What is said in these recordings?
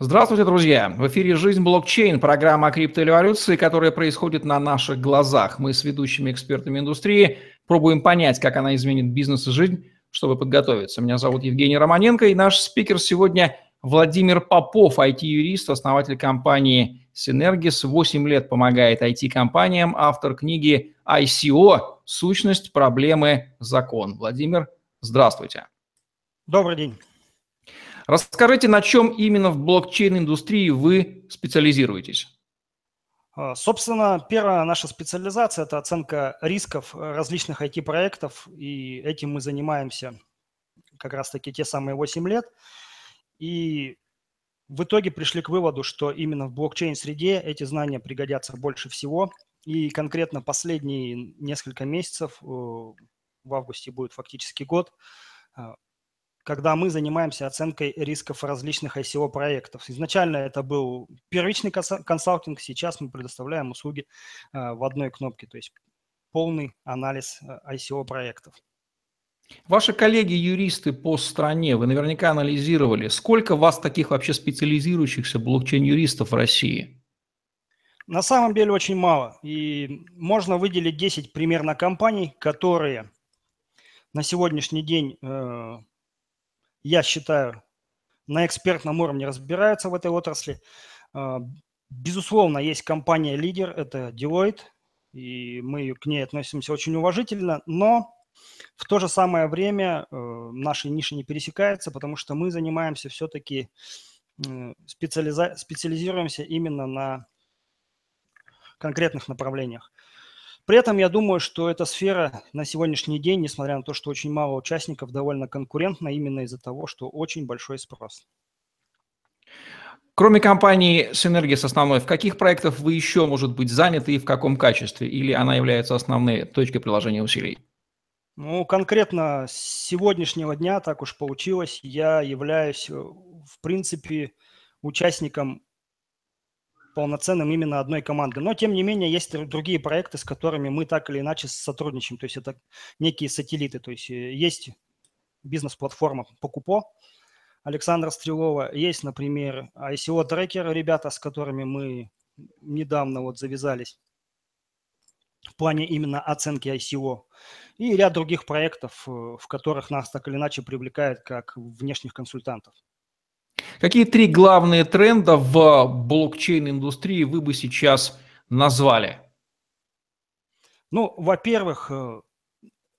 Здравствуйте, друзья! В эфире «Жизнь блокчейн» – программа о криптоэволюции, которая происходит на наших глазах. Мы с ведущими экспертами индустрии пробуем понять, как она изменит бизнес и жизнь, чтобы подготовиться. Меня зовут Евгений Романенко, и наш спикер сегодня Владимир Попов, IT-юрист, основатель компании Synergis. 8 лет помогает IT-компаниям, автор книги ICO «Сущность, проблемы, закон». Владимир, здравствуйте. Добрый день. Расскажите, на чем именно в блокчейн-индустрии вы специализируетесь? А, собственно, первая наша специализация – это оценка рисков различных IT-проектов, и этим мы занимаемся как раз-таки те самые 8 лет. И в итоге пришли к выводу, что именно в блокчейн-среде эти знания пригодятся больше всего. И конкретно последние несколько месяцев, э, в августе будет фактически год, а, когда мы занимаемся оценкой рисков различных ICO-проектов. Изначально это был первичный консалтинг, сейчас мы предоставляем услуги э, в одной кнопке, то есть полный анализ э, ICO-проектов. Ваши коллеги-юристы по стране, вы наверняка анализировали, сколько вас таких вообще специализирующихся блокчейн-юристов в России? На самом деле очень мало. И можно выделить 10 примерно компаний, которые на сегодняшний день э, я считаю, на экспертном уровне разбираются в этой отрасли. А, безусловно, есть компания-лидер, это Deloitte, и мы к ней относимся очень уважительно, но в то же самое время э, наши ниши не пересекаются, потому что мы занимаемся все-таки, специализа... специализируемся именно на конкретных направлениях. При этом я думаю, что эта сфера на сегодняшний день, несмотря на то, что очень мало участников, довольно конкурентна именно из-за того, что очень большой спрос. Кроме компании Synergis основной, в каких проектах вы еще, может быть, заняты и в каком качестве? Или она является основной точкой приложения усилий? Ну, конкретно с сегодняшнего дня, так уж получилось, я являюсь, э, в принципе, участником полноценным именно одной команды. Но, тем не менее, есть другие проекты, с которыми мы так или иначе сотрудничаем. То есть это некие сателлиты. То есть э, есть бизнес-платформа Покупо Александра Стрелова. Есть, например, ICO Tracker, ребята, с которыми мы недавно вот завязались в плане именно оценки ICO. И ряд других проектов, э, в которых нас так или иначе привлекают как внешних консультантов. Какие три главные тренда в блокчейн-индустрии вы бы сейчас назвали? Ну, во-первых, э,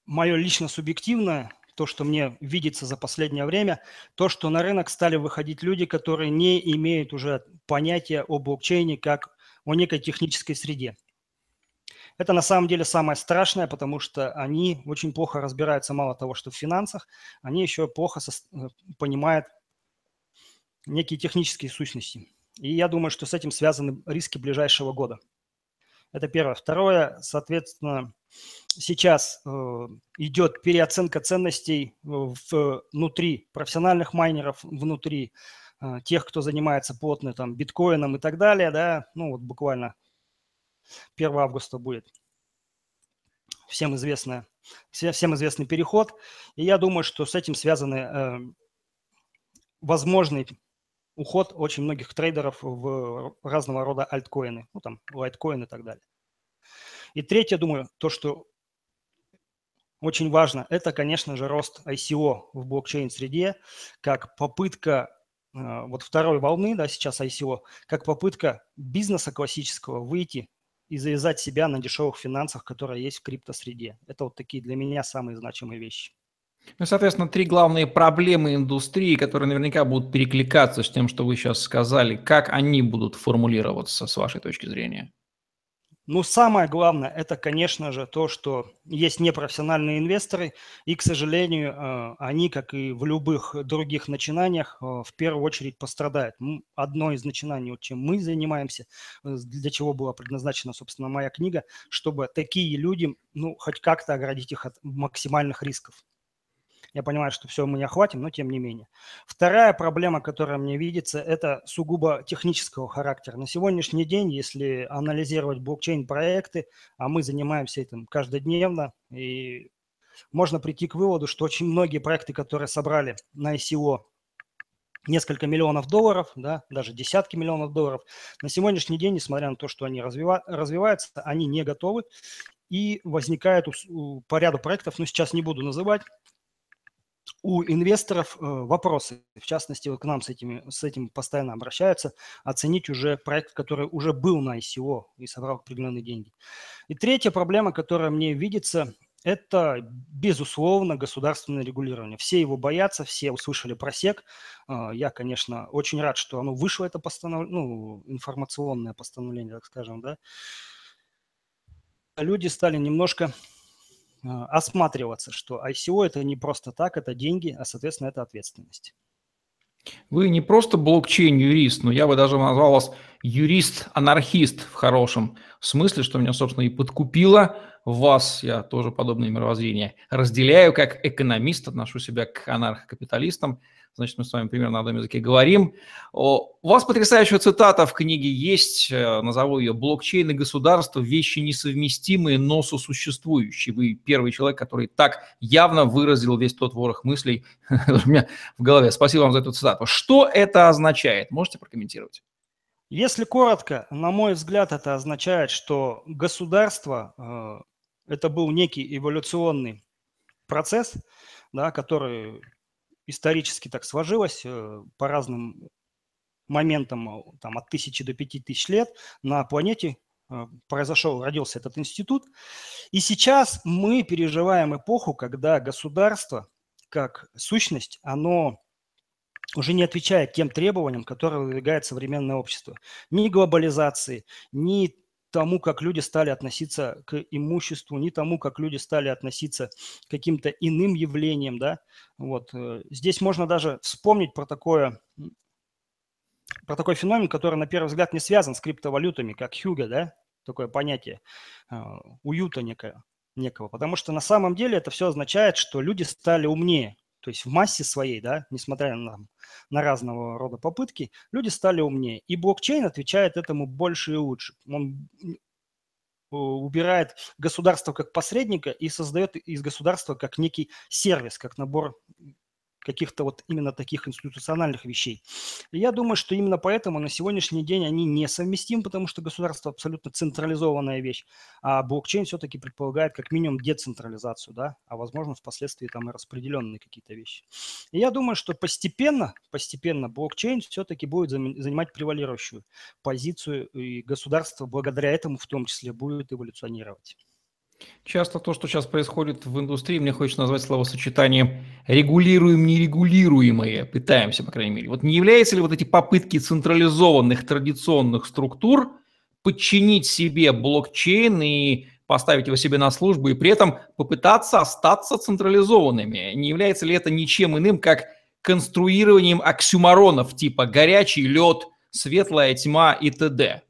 мое лично субъективное, то, что мне видится за последнее время, то, что на рынок стали выходить люди, которые не имеют уже понятия о блокчейне как о некой технической среде. Это на самом деле самое страшное, потому что они очень плохо разбираются, мало того, что в финансах, они еще плохо э, понимают некие технические сущности. И я думаю, что с этим связаны риски ближайшего года. Это первое. Второе, соответственно, сейчас э, идет переоценка ценностей внутри профессиональных майнеров, внутри э, тех, кто занимается плотно там биткоином и так далее, да, ну вот буквально 1 августа будет всем, известная, всем известный переход. И я думаю, что с этим связаны э, возможный уход очень многих трейдеров в разного рода альткоины, ну там лайткоины и так далее. И третье, думаю, то, что очень важно, это, конечно же, рост ICO в блокчейн-среде, как попытка э, вот второй волны, да, сейчас ICO, как попытка бизнеса классического выйти и завязать себя на дешевых финансах, которые есть в криптосреде. Это вот такие для меня самые значимые вещи. Ну, соответственно, три главные проблемы индустрии, которые наверняка будут перекликаться с тем, что вы сейчас сказали. Как они будут формулироваться с вашей точки зрения? Ну, самое главное, это, конечно же, то, что есть непрофессиональные инвесторы, и, к сожалению, э, они, как и в любых других начинаниях, э, в первую очередь пострадают. Одно из начинаний, чем мы занимаемся, э, для чего была предназначена, собственно, моя книга, чтобы такие люди, ну, хоть как-то оградить их от максимальных рисков. Я понимаю, что все мы не охватим, но тем не менее. Вторая проблема, которая мне видится, это сугубо технического характера. На сегодняшний день, если анализировать блокчейн-проекты, а мы занимаемся этим каждодневно, и можно прийти к выводу, что очень многие проекты, которые собрали на ICO несколько миллионов долларов, да, даже десятки миллионов долларов. На сегодняшний день, несмотря на то, что они развива- развиваются, они не готовы. И возникает у, у, по ряду проектов, ну сейчас не буду называть, у инвесторов э, вопросы, в частности, вот к нам с, этими, с этим постоянно обращаются, оценить уже проект, который уже был на ICO и собрал определенные деньги. И третья проблема, которая мне видится, это, безусловно, государственное регулирование. Все его боятся, все услышали про СЕК. А, я, конечно, очень рад, что оно вышло, это постанов... ну, информационное постановление, так скажем, да. Люди стали немножко осматриваться, что ICO – это не просто так, это деньги, а, соответственно, это ответственность. Вы не просто блокчейн-юрист, но я бы даже назвал вас юрист-анархист в хорошем смысле, что меня, собственно, и подкупило вас. Я тоже подобное мировоззрение разделяю. Как экономист отношу себя к анархокапиталистам – значит, мы с вами примерно на одном языке говорим. У вас потрясающая цитата в книге есть, назову ее «Блокчейн и государство – вещи несовместимые, но сосуществующие». Вы первый человек, который так явно выразил весь тот ворох мыслей у меня в голове. Спасибо вам за эту цитату. Что это означает? Можете прокомментировать? Если коротко, на мой взгляд, это означает, что государство э, это был некий эволюционный процесс, да, который исторически так сложилось э, по разным моментам, там, от тысячи до пяти тысяч лет на планете э, произошел, родился этот институт. И сейчас мы переживаем эпоху, когда государство как сущность, оно уже не отвечает тем требованиям, которые выдвигает современное общество. Ни глобализации, ни тому, как люди стали относиться к имуществу, ни тому, как люди стали относиться к каким-то иным явлениям, да. Вот. Э, здесь можно даже вспомнить про такое, про такой феномен, который на первый взгляд не связан с криптовалютами, как хьюга, да, такое понятие э, уюта некое, некого. Потому что на самом деле это все означает, что люди стали умнее. То есть в массе своей, да, несмотря на, на разного рода попытки, люди стали умнее. И блокчейн отвечает этому больше и лучше. Он убирает государство как посредника и создает из государства как некий сервис, как набор каких-то вот именно таких институциональных вещей. И я думаю, что именно поэтому на сегодняшний день они несовместимы, потому что государство абсолютно централизованная вещь, а блокчейн все-таки предполагает как минимум децентрализацию, да, а возможно впоследствии там и распределенные какие-то вещи. И я думаю, что постепенно, постепенно блокчейн все-таки будет занимать превалирующую позицию, и государство благодаря этому в том числе будет эволюционировать. Часто то, что сейчас происходит в индустрии, мне хочется назвать словосочетание «регулируем нерегулируемое», пытаемся, по крайней мере. Вот не являются ли вот эти попытки централизованных традиционных структур подчинить себе блокчейн и поставить его себе на службу и при этом попытаться остаться централизованными? Не является ли это ничем иным, как конструированием оксюмаронов типа «горячий лед», «светлая тьма» и т.д.?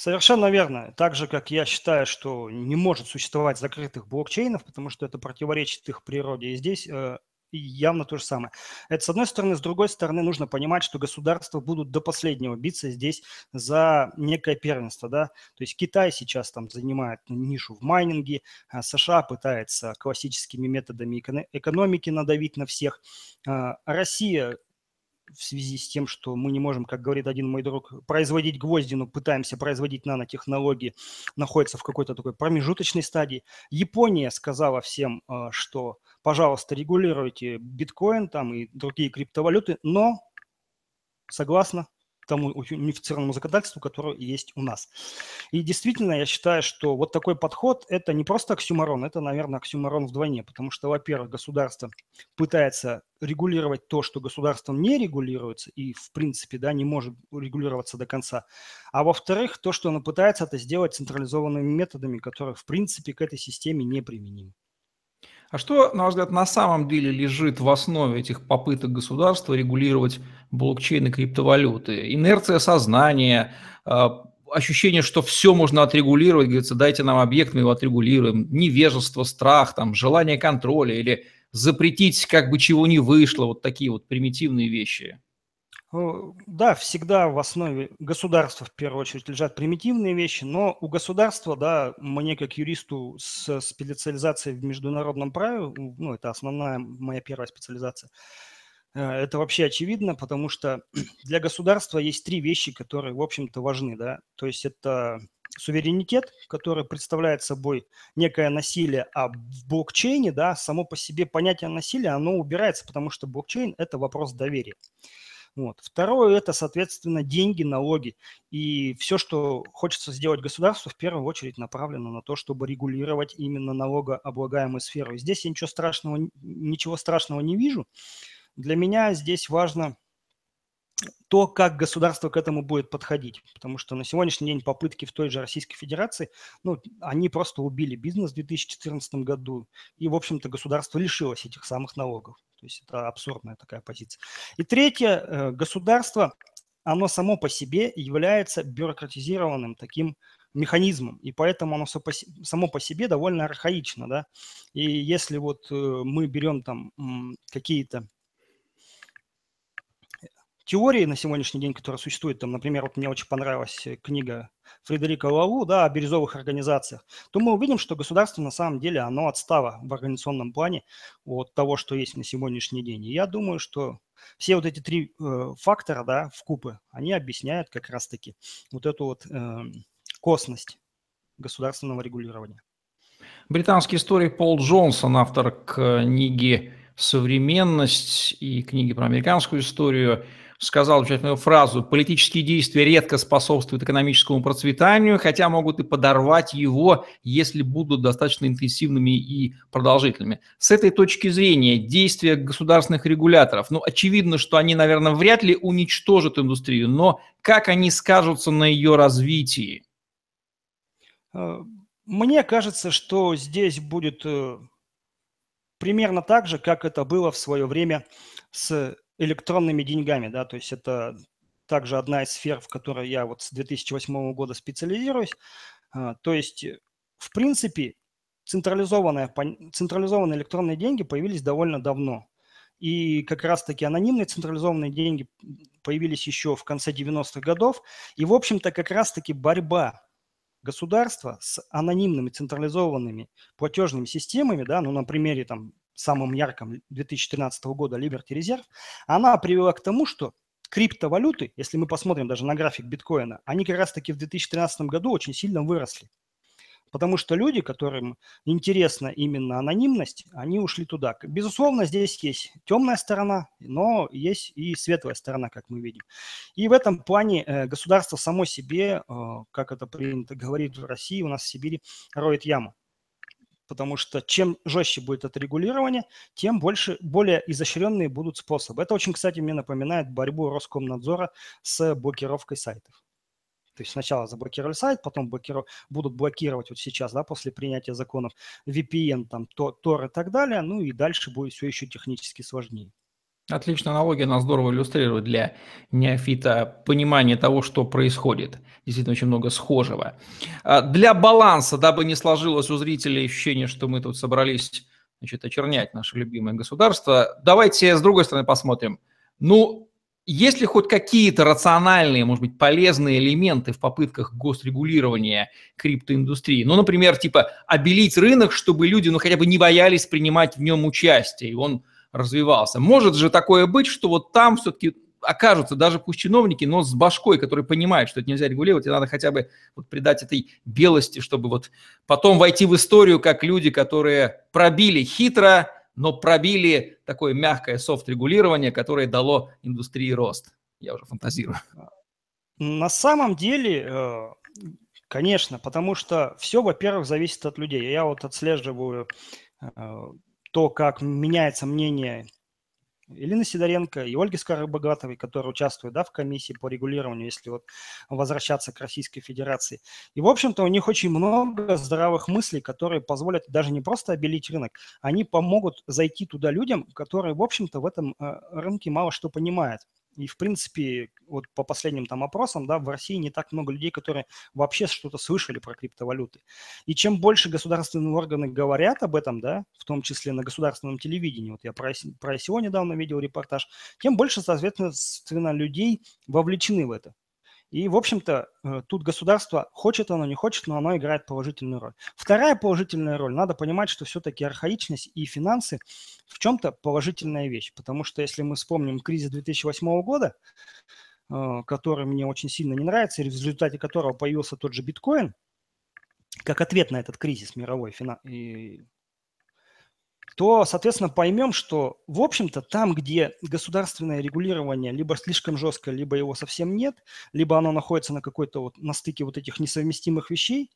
Совершенно верно. Так же, как я считаю, что не может существовать закрытых блокчейнов, потому что это противоречит их природе. И здесь э, явно то же самое. Это с одной стороны. С другой стороны, нужно понимать, что государства будут до последнего биться здесь за некое первенство. Да? То есть Китай сейчас там занимает нишу в майнинге, а США пытается классическими методами экономики надавить на всех. А Россия в связи с тем, что мы не можем, как говорит один мой друг, производить гвозди, но пытаемся производить нанотехнологии, находится в какой-то такой промежуточной стадии. Япония сказала всем, э, что, пожалуйста, регулируйте биткоин там и другие криптовалюты, но согласно тому унифицированному законодательству, которое есть у нас. И действительно, я считаю, что вот такой подход – это не просто оксюмарон, это, наверное, оксюмарон вдвойне, потому что, во-первых, государство пытается регулировать то, что государством не регулируется и, в принципе, да, не может регулироваться до конца. А во-вторых, то, что оно пытается это сделать централизованными методами, которые, в принципе, к этой системе не применимы. А что, на ваш взгляд, на самом деле лежит в основе этих попыток государства регулировать блокчейн и криптовалюты? Инерция сознания, а, ощущение, что все можно отрегулировать, говорится, дайте нам объект, мы его отрегулируем, невежество, страх, там, желание контроля или запретить, как бы чего не вышло, вот такие вот примитивные вещи. Да, всегда в основе государства в первую очередь лежат примитивные вещи, но у государства, да, мне как юристу с специализацией в международном праве, ну, это основная моя первая специализация, Э, это вообще очевидно, потому что для государства есть три вещи, которые, в общем-то, важны. Да? То есть это суверенитет, который представляет собой некое насилие, а в блокчейне, да, само по себе понятие насилия, оно убирается, потому что блокчейн – это вопрос доверия. Вот. Второе – это, соответственно, деньги, налоги. И все, что хочется сделать государству, в первую очередь направлено на то, чтобы регулировать именно налогооблагаемую сферу. И здесь я ничего страшного, ничего страшного не вижу. Для меня здесь важно то, как государство к этому будет подходить. Потому что на сегодняшний день попытки в той же Российской Федерации, ну, они просто убили бизнес в 2014 году, и, в общем-то, государство лишилось этих самых налогов. То есть это абсурдная такая позиция. И третье, э, государство, оно само по себе является бюрократизированным таким механизмом, и поэтому оно само по себе довольно архаично, да. И если вот э, мы берем там какие-то теории на сегодняшний день, которые существуют, там, например, вот мне очень понравилась э, книга Фредерика Лаву, да, о бирюзовых организациях, то мы увидим, что государство на самом деле, оно отстало в организационном плане от того, что есть на сегодняшний день. И я думаю, что все вот эти три э, фактора, да, в купы, они объясняют как раз-таки вот эту вот э, косность государственного регулирования. Британский историк Пол Джонсон, автор книги «Современность» и книги про американскую историю, сказал замечательную фразу «Политические действия редко способствуют экономическому процветанию, хотя могут и подорвать его, если будут достаточно интенсивными и продолжительными». С этой точки зрения действия государственных регуляторов, ну, очевидно, что они, наверное, вряд ли уничтожат индустрию, но как они скажутся на ее развитии? Э, мне кажется, что здесь будет э, примерно так же, как это было в свое время с электронными деньгами, да, то есть это также одна из сфер, в которой я вот с 2008 года специализируюсь. А, то есть, в принципе, централизованные, централизованные электронные деньги появились довольно давно. И как раз-таки анонимные централизованные деньги появились еще в конце 90-х годов. И, в общем-то, как раз-таки борьба государства с анонимными централизованными платежными системами, да, ну, на примере там самым ярком 2013 года Liberty Reserve, она привела к тому, что криптовалюты, если мы посмотрим даже на график биткоина, они как раз-таки в 2013 году очень сильно выросли. Потому что люди, которым интересна именно анонимность, они ушли туда. Безусловно, здесь есть темная сторона, но есть и светлая сторона, как мы видим. И в этом плане э, государство само себе, э, как это принято говорить в России, у нас в Сибири, роет яму потому что чем жестче будет это регулирование, тем больше, более изощренные будут способы. Это очень, кстати, мне напоминает борьбу Роскомнадзора с блокировкой сайтов. То есть сначала заблокировали сайт, потом блокиров... будут блокировать вот сейчас, да, после принятия законов VPN, там, Tor и так далее, ну и дальше будет все еще технически сложнее. Отличная аналогия, она здорово иллюстрирует для неофита понимание того, что происходит. Действительно, очень много схожего. А, для баланса, дабы не сложилось у зрителей ощущение, что мы тут собрались значит, очернять наше любимое государство, давайте с другой стороны посмотрим. Ну, есть ли хоть какие-то рациональные, может быть, полезные элементы в попытках госрегулирования криптоиндустрии? Ну, например, типа обелить рынок, чтобы люди, ну, хотя бы не боялись принимать в нем участие, и он развивался. Может же такое быть, что вот там все-таки окажутся даже пусть чиновники, но с башкой, которые понимают, что это нельзя регулировать, и надо хотя бы вот придать этой белости, чтобы вот потом войти в историю как люди, которые пробили хитро, но пробили такое мягкое софт-регулирование, которое дало индустрии рост. Я уже фантазирую. На самом деле, э, конечно, потому что все, во-первых, зависит от людей. Я вот отслеживаю э, то, как меняется мнение Елены Сидоренко и Ольги Скоробогатовой, которые участвуют да, в комиссии по регулированию, если вот возвращаться к Российской Федерации. И, в общем-то, у них очень много здравых мыслей, которые позволят даже не просто обелить рынок, они помогут зайти туда людям, которые, в общем-то, в этом э, рынке мало что понимают. И, в принципе, вот по последним там опросам, да, в России не так много людей, которые вообще что-то слышали про криптовалюты. И чем больше государственные органы говорят об этом, да, в том числе на государственном телевидении, вот я про, ICO недавно видел репортаж, тем больше, соответственно, людей вовлечены в это. И, в общем-то, э, тут государство, хочет оно, не хочет, но оно играет положительную роль. Вторая положительная роль, надо понимать, что все-таки архаичность и финансы в чем-то положительная вещь. Потому что если мы вспомним кризис 2008 года, э, который мне очень сильно не нравится, и в результате которого появился тот же биткоин, как ответ на этот кризис мировой и то, соответственно, поймем, что, в общем-то, там, где государственное регулирование либо слишком жесткое, либо его совсем нет, либо оно находится на какой-то вот на стыке вот этих несовместимых вещей,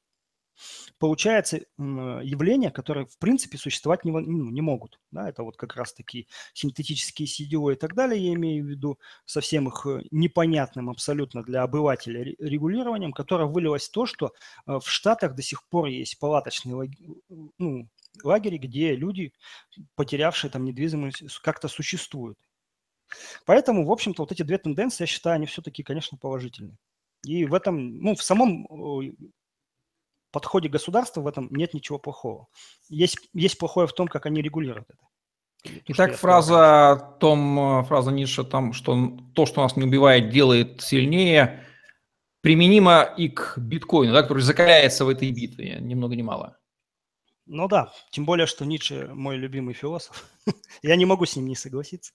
получается явления, которые, в принципе, существовать не, ну, не могут. Да, это вот как раз-таки синтетические CDO и так далее, я имею в виду, совсем их э, непонятным абсолютно для обывателя регулированием, которое вылилось в то, что э, в Штатах до сих пор есть палаточные ну, лагере, где люди, потерявшие там недвижимость, как-то существуют. Поэтому, в общем-то, вот эти две тенденции, я считаю, они все-таки, конечно, положительные. И в этом, ну, в самом подходе государства в этом нет ничего плохого. Есть, есть плохое в том, как они регулируют это. Итак, фраза, том, фраза Ницше, там, что то, что нас не убивает, делает сильнее, применима и к биткоину, да, который закаляется в этой битве, ни много ни мало. Ну да, тем более, что Ницше мой любимый философ. Я не могу с ним не согласиться.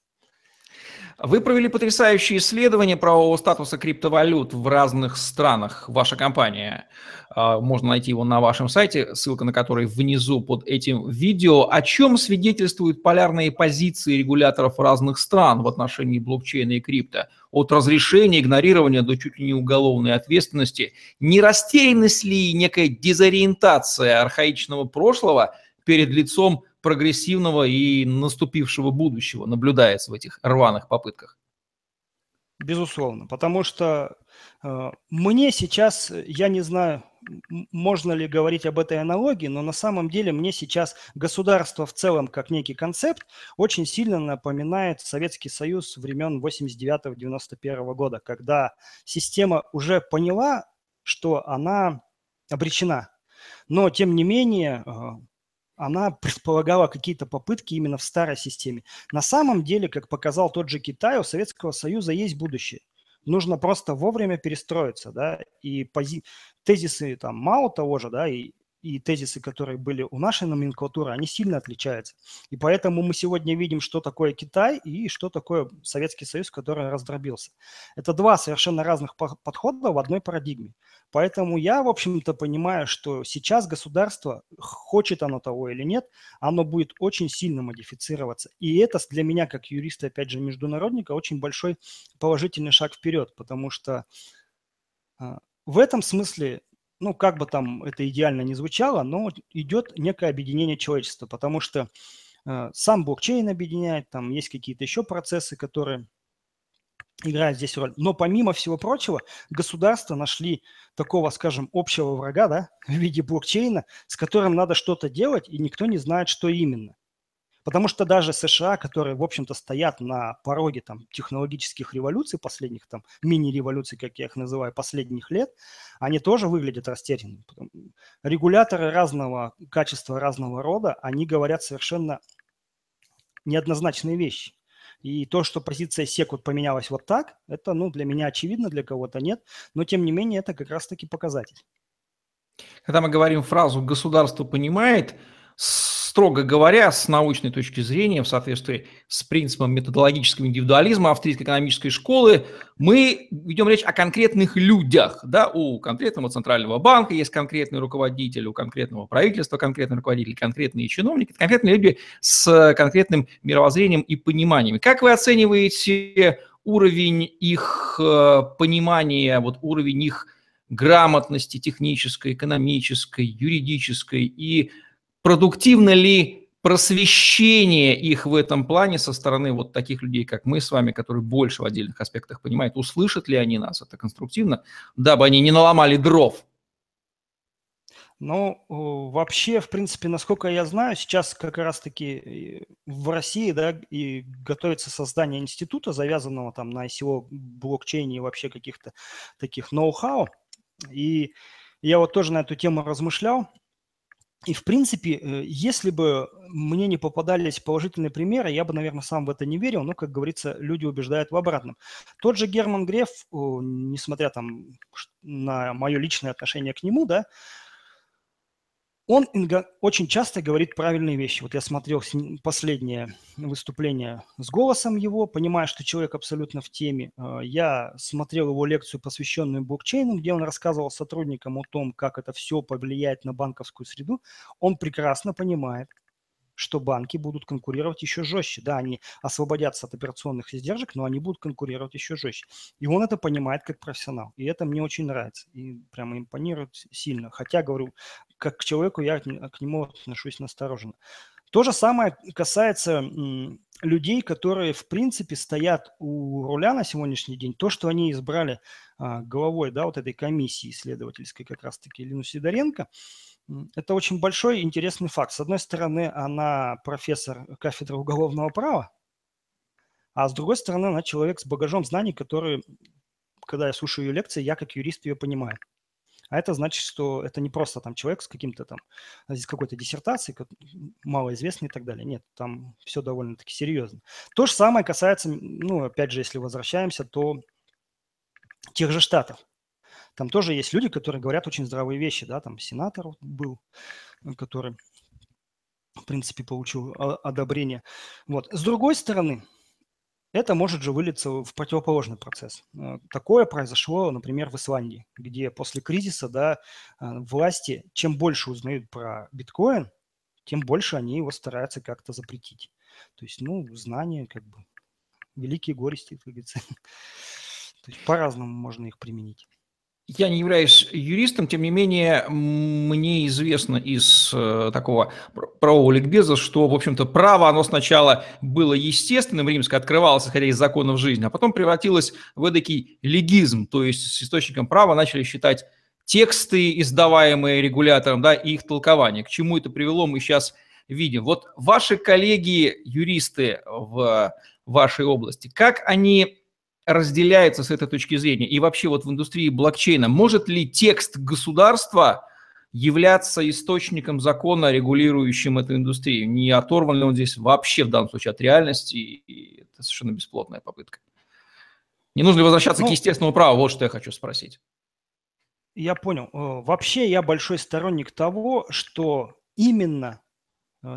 Вы провели потрясающее исследование правового статуса криптовалют в разных странах. Ваша компания. А, можно найти его на вашем сайте, ссылка на который внизу под этим видео. О чем свидетельствуют полярные позиции регуляторов разных стран в отношении блокчейна и крипто? От разрешения, игнорирования до чуть ли не уголовной ответственности. Не растерянность ли некая дезориентация архаичного прошлого перед лицом прогрессивного и наступившего будущего наблюдается в этих рваных попытках? Безусловно, потому что э, мне сейчас, я не знаю, можно ли говорить об этой аналогии, но на самом деле мне сейчас государство в целом как некий концепт очень сильно напоминает Советский Союз времен 89-91 года, когда система уже поняла, что она обречена. Но, тем не менее, э, она предполагала какие-то попытки именно в старой системе. На самом деле, как показал тот же Китай, у Советского Союза есть будущее. Нужно просто вовремя перестроиться, да, и пози... тезисы там мало того же, да, и и тезисы, которые были у нашей номенклатуры, они сильно отличаются. И поэтому мы сегодня видим, что такое Китай и что такое Советский Союз, который раздробился. Это два совершенно разных подхода в одной парадигме. Поэтому я, в общем-то, понимаю, что сейчас государство, хочет оно того или нет, оно будет очень сильно модифицироваться. И это для меня, как юриста, опять же, международника, очень большой положительный шаг вперед, потому что а, в этом смысле ну, как бы там это идеально не звучало, но идет некое объединение человечества, потому что э, сам блокчейн объединяет, там есть какие-то еще процессы, которые играют здесь роль. Но помимо всего прочего, государства нашли такого, скажем, общего врага, да, в виде блокчейна, с которым надо что-то делать, и никто не знает, что именно. Потому что даже США, которые, в общем-то, стоят на пороге там, технологических революций, последних там мини-революций, как я их называю, последних лет, они тоже выглядят растерянными. Регуляторы разного качества, разного рода, они говорят совершенно неоднозначные вещи. И то, что позиция секут поменялась вот так, это, ну, для меня очевидно, для кого-то нет, но тем не менее это как раз-таки показатель. Когда мы говорим фразу «государство понимает», строго говоря, с научной точки зрения, в соответствии с принципом методологического индивидуализма австрийской экономической школы, мы ведем речь о конкретных людях. Да? У конкретного центрального банка есть конкретный руководитель, у конкретного правительства конкретный руководитель, конкретные чиновники, конкретные люди с конкретным мировоззрением и пониманием. Как вы оцениваете уровень их э, понимания, вот уровень их грамотности технической, экономической, юридической и продуктивно ли просвещение их в этом плане со стороны вот таких людей, как мы с вами, которые больше в отдельных аспектах понимают, услышат ли они нас это конструктивно, дабы они не наломали дров? Ну, вообще, в принципе, насколько я знаю, сейчас как раз-таки э, в России, да, и готовится создание института, завязанного там на ICO, блокчейне и вообще каких-то таких ноу-хау. И я вот тоже на эту тему размышлял, И, в принципе, э, если бы мне не попадались положительные примеры, я бы, наверное, сам в это не верил, но, как говорится, люди убеждают в обратном. Тот же Герман Греф, несмотря там на мое личное отношение к нему, да, он очень часто говорит правильные вещи. Вот я смотрел последнее выступление с голосом его, понимая, что человек абсолютно в теме. А, я смотрел его лекцию, посвященную блокчейну, где он рассказывал сотрудникам о том, как это все повлияет на банковскую среду. Он прекрасно понимает, что банки будут конкурировать еще жестче. Да, они освободятся от операционных издержек, но они будут конкурировать еще жестче. И он это понимает как профессионал. И это мне очень нравится. И прямо импонирует сильно. Хотя, говорю, как к человеку я к нему отношусь настороженно. То же самое касается людей, которые, в принципе, стоят у руля на сегодняшний день. То, что они избрали а, головой да, вот этой комиссии исследовательской, как раз-таки Лину Сидоренко – это очень большой интересный факт. С одной стороны, она профессор кафедры уголовного права, а с другой стороны, она человек с багажом знаний, который, когда я слушаю ее лекции, я как юрист ее понимаю. А это значит, что это не просто там человек с каким-то там, с какой-то диссертацией, малоизвестной и так далее. Нет, там все довольно-таки серьезно. То же самое касается, ну, опять же, если возвращаемся, то тех же штатов. Там тоже есть люди, которые говорят очень здравые вещи, да, там сенатор был, э, который, в принципе, получил одобрение. Вот. С другой стороны, это может же вылиться в противоположный процесс. Э, такое произошло, например, в Исландии, где после кризиса да, э, власти, чем больше узнают про биткоин, тем больше они его стараются как-то запретить. То есть, ну, знания, как бы, великие горести, как говорится. То есть по-разному можно их применить. Я не являюсь юристом, тем не менее, мне известно из э, такого правового ликбеза, что, в общем-то, право, оно сначала было естественным, римское, открывалось, исходя из законов жизни, а потом превратилось в эдакий легизм, то есть с источником права начали считать тексты, издаваемые регулятором, да, и их толкование. К чему это привело, мы сейчас видим. Вот ваши коллеги, юристы в вашей области, как они разделяется с этой точки зрения? И вообще вот в индустрии блокчейна может ли текст государства являться источником закона, регулирующим эту индустрию? Не оторван ли он здесь вообще в данном случае от реальности? И это совершенно бесплотная попытка. Не нужно ли возвращаться ну, к естественному праву? Вот что я хочу спросить. Я понял. Э, вообще я большой сторонник того, что именно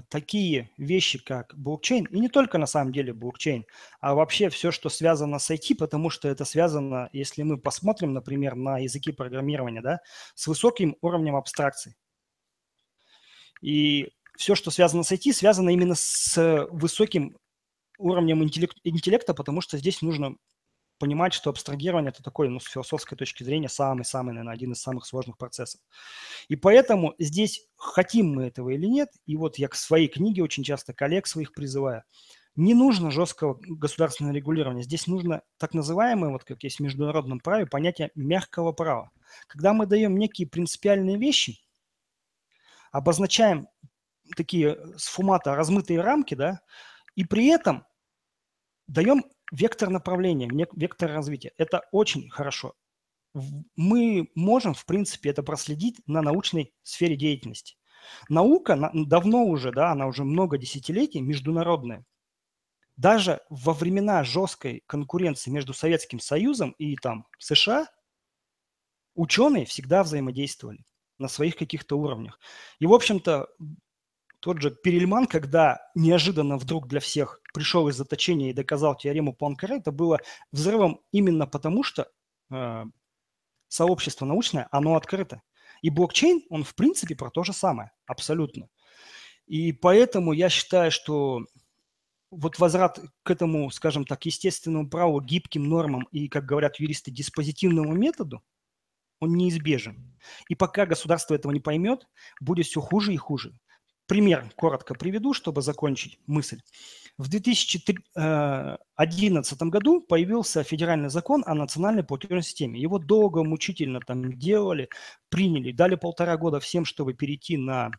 такие вещи, как блокчейн, и не только на самом деле блокчейн, а вообще все, что связано с IT, потому что это связано, если мы посмотрим, например, на языки программирования, да, с высоким уровнем абстракции. И все, что связано с IT, связано именно с высоким уровнем интеллекта, потому что здесь нужно понимать, что абстрагирование – это такой, ну, с философской точки зрения, самый-самый, наверное, один из самых сложных процессов. И поэтому здесь, хотим мы этого или нет, и вот я к своей книге очень часто коллег своих призываю, не нужно жесткого государственного регулирования. Здесь нужно так называемое, вот как есть в международном праве, понятие мягкого права. Когда мы даем некие принципиальные вещи, обозначаем такие с фумата размытые рамки, да, и при этом даем Вектор направления, вектор развития – это очень хорошо. Мы можем, в принципе, это проследить на научной сфере деятельности. Наука давно уже, да, она уже много десятилетий международная. Даже во времена жесткой конкуренции между Советским Союзом и там США ученые всегда взаимодействовали на своих каких-то уровнях. И, в общем-то, тот же Перельман, когда неожиданно вдруг для всех пришел из заточения и доказал теорему Пуанкаре, это было взрывом именно потому, что э, сообщество научное, оно открыто. И блокчейн, он в принципе про то же самое, абсолютно. И поэтому я считаю, что вот возврат к этому, скажем так, естественному праву, гибким нормам и, как говорят юристы, диспозитивному методу, он неизбежен. И пока государство этого не поймет, будет все хуже и хуже. Пример коротко приведу, чтобы закончить мысль. В 2011 году появился федеральный закон о национальной платежной системе. Его долго, мучительно там делали, приняли, дали полтора года всем, чтобы перейти на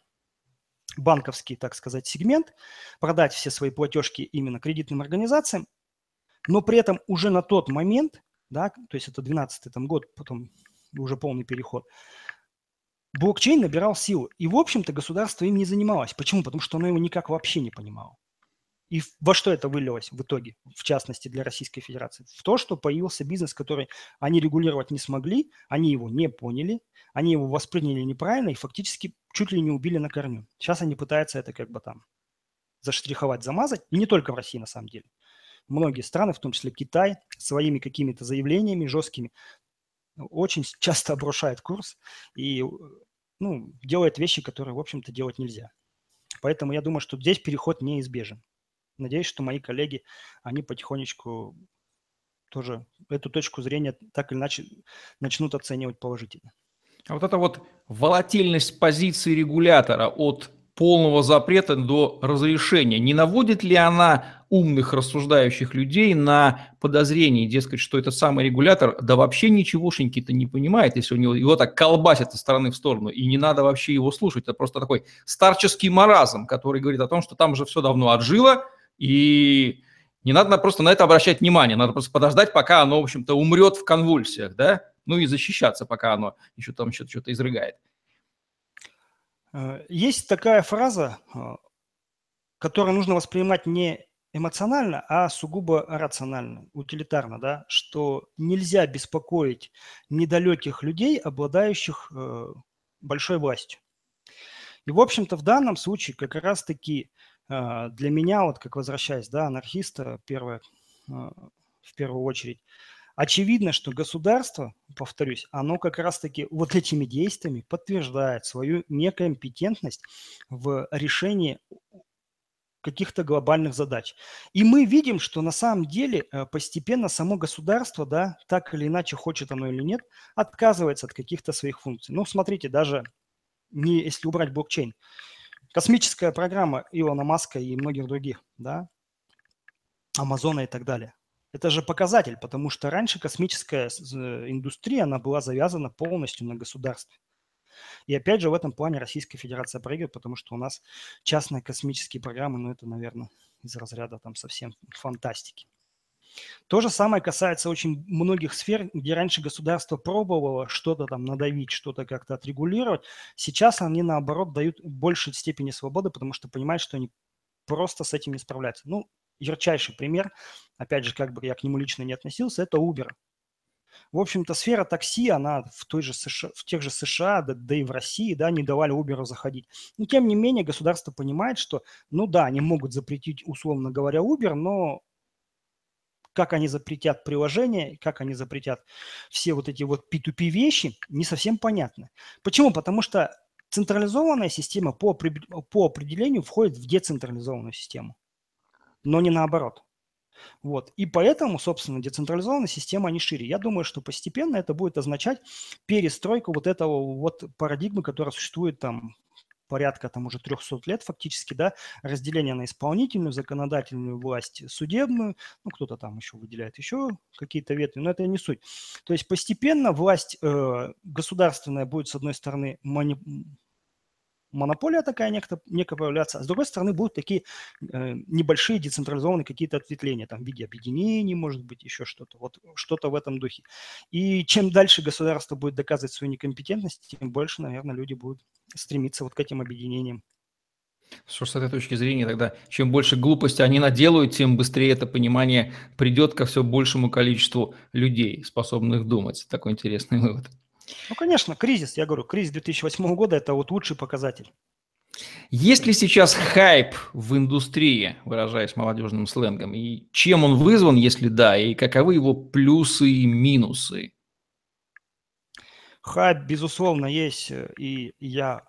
банковский, так сказать, сегмент, продать все свои платежки именно кредитным организациям. Но при этом уже на тот момент, да, то есть это 12 там, год, потом уже полный переход, блокчейн набирал силу. И, в общем-то, государство им не занималось. Почему? Потому что оно его никак вообще не понимало. И во что это вылилось в итоге, в частности для Российской Федерации? В то, что появился бизнес, который они регулировать не смогли, они его не поняли, они его восприняли неправильно и фактически чуть ли не убили на корню. Сейчас они пытаются это как бы там заштриховать, замазать, и не только в России на самом деле. Многие страны, в том числе Китай, своими какими-то заявлениями жесткими очень часто обрушает курс и ну, делает вещи, которые, в общем-то, делать нельзя. Поэтому я думаю, что здесь переход неизбежен. Надеюсь, что мои коллеги, они потихонечку тоже эту точку зрения так или иначе начнут оценивать положительно. А вот эта вот волатильность позиции регулятора от полного запрета до разрешения, не наводит ли она умных рассуждающих людей на подозрение, дескать, что этот самый регулятор да вообще ничегошеньки-то не понимает, если у него его так колбасит со стороны в сторону, и не надо вообще его слушать, это просто такой старческий маразм, который говорит о том, что там уже все давно отжило, и не надо просто на это обращать внимание, надо просто подождать, пока оно, в общем-то, умрет в конвульсиях, да, ну и защищаться, пока оно еще там что-то изрыгает. Э, есть такая фраза, э, которую нужно воспринимать не эмоционально, а сугубо рационально, утилитарно, да, что нельзя беспокоить недалеких людей, обладающих э, большой властью. И, в общем-то, в данном случае как раз-таки для меня, вот как возвращаясь, да, анархиста, первое, в первую очередь, Очевидно, что государство, повторюсь, оно как раз-таки вот этими действиями подтверждает свою некомпетентность в решении каких-то глобальных задач. И мы видим, что на самом деле э, постепенно само государство, да, так или иначе, хочет оно или нет, отказывается от каких-то своих функций. Ну, смотрите, даже не, если убрать блокчейн, космическая программа Илона Маска и многих других, да, Амазона и так далее. Это же показатель, потому что раньше космическая индустрия, она была завязана полностью на государстве. И опять же в этом плане Российская Федерация проигрывает, потому что у нас частные космические программы, ну это, наверное, из разряда там совсем фантастики. То же самое касается очень многих сфер, где раньше государство пробовало что-то там надавить, что-то как-то отрегулировать. Сейчас они, наоборот, дают большей степени свободы, потому что понимают, что они просто с этим не справляются. Ну, ярчайший пример, опять же, как бы я к нему лично не относился, это Uber. В общем-то, сфера такси, она в, той же США, в тех же США, да, да и в России, да, не давали Uber заходить. Но, тем не менее, государство понимает, что, ну да, они могут запретить, условно говоря, Uber, но как они запретят приложение, как они запретят все вот эти вот P2P вещи, не совсем понятно. Почему? Потому что централизованная система по, по определению входит в децентрализованную систему но не наоборот. Вот. И поэтому, собственно, децентрализованная система, они шире. Я думаю, что постепенно это будет означать перестройку вот этого вот парадигмы, которая существует там порядка там уже 300 лет фактически, да, разделение на исполнительную, законодательную власть, судебную, ну, кто-то там еще выделяет еще какие-то ветви, но это не суть. То есть постепенно власть э, государственная будет, с одной стороны, мани монополия такая некая, некая появляться, а с другой стороны будут такие э, небольшие децентрализованные какие-то ответвления, там в виде объединений, может быть, еще что-то, вот что-то в этом духе. И чем дальше государство будет доказывать свою некомпетентность, тем больше, наверное, люди будут стремиться вот к этим объединениям. Что ж, с этой точки зрения тогда, чем больше глупости они наделают, тем быстрее это понимание придет ко все большему количеству людей, способных думать. Такой интересный вывод. Ну, конечно, кризис, я говорю, кризис 2008 года – это вот лучший показатель. Есть ли сейчас хайп в индустрии, выражаясь молодежным сленгом, и чем он вызван, если да, и каковы его плюсы и минусы? Хайп, безусловно, есть, и я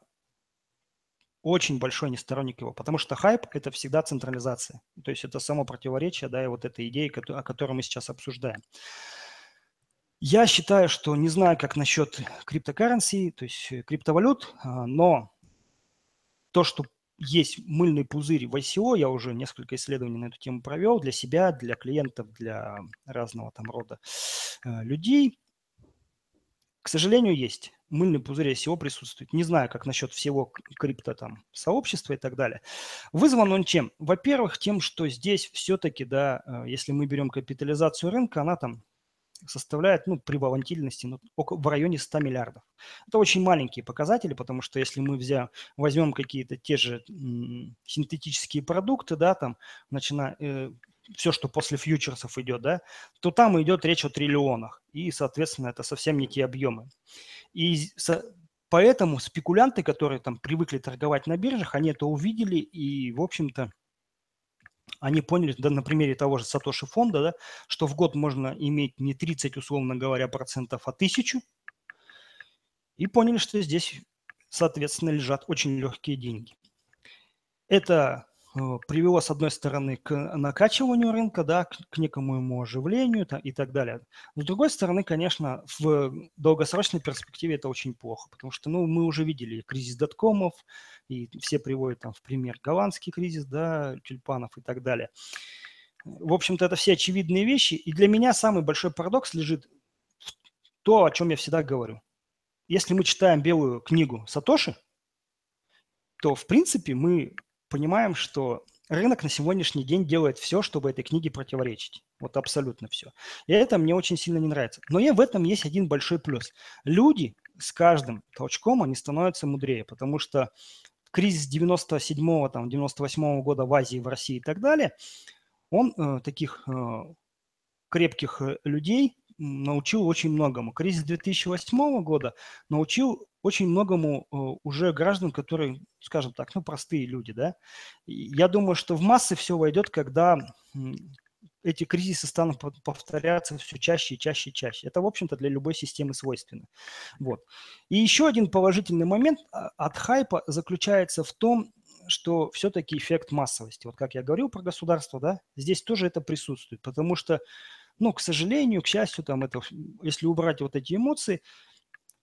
очень большой не сторонник его, потому что хайп – это всегда централизация. То есть это само противоречие, да, и вот этой идеи, о которой мы сейчас обсуждаем. Я считаю, что не знаю, как насчет криптокарренси, то есть э, криптовалют, а, но то, что есть мыльный пузырь в ICO, я уже несколько исследований на эту тему провел для себя, для клиентов, для разного там рода э, людей. К сожалению, есть. Мыльный пузырь ICO присутствует. Не знаю, как насчет всего крипто там сообщества и так далее. Вызван он чем? Во-первых, тем, что здесь все-таки, да, э, если мы берем капитализацию рынка, она там составляет ну, при волатильности ну, в районе 100 миллиардов. Это очень маленькие показатели, потому что если мы взял, возьмем какие-то те же м, синтетические продукты, да, там, начиная, э, все, что после фьючерсов идет, да, то там идет речь о триллионах. И, соответственно, это совсем не те объемы. И поэтому спекулянты, которые там привыкли торговать на биржах, они это увидели и, в общем-то, они поняли, да, на примере того же Сатоши фонда, да, что в год можно иметь не 30, условно говоря, процентов, а тысячу, и поняли, что здесь, соответственно, лежат очень легкие деньги. Это привело, с одной стороны, к накачиванию рынка, да, к, к некому ему оживлению и так далее. С другой стороны, конечно, в долгосрочной перспективе это очень плохо, потому что, ну, мы уже видели кризис доткомов, и все приводят там в пример голландский кризис, да, тюльпанов и так далее. В общем-то, это все очевидные вещи, и для меня самый большой парадокс лежит в то, о чем я всегда говорю. Если мы читаем белую книгу Сатоши, то, в принципе, мы понимаем, что рынок на сегодняшний день делает все, чтобы этой книге противоречить. Вот абсолютно все. И это мне очень сильно не нравится. Но и в этом есть один большой плюс. Люди с каждым толчком, они становятся мудрее, потому что кризис 97-го, там, 98-го года в Азии, в России и так далее, он э, таких э, крепких э, людей научил очень многому. Кризис 2008 года научил очень многому э, уже граждан, которые, скажем так, ну, простые люди, да. Я думаю, что в массы все войдет, когда эти кризисы станут повторяться все чаще и чаще и чаще. Это, в общем-то, для любой системы свойственно. Вот. И еще один положительный момент а, от хайпа заключается в том, что все-таки эффект массовости. Вот как я говорил про государство, да, здесь тоже это присутствует, потому что но, к сожалению, к счастью, там это, если убрать вот эти эмоции,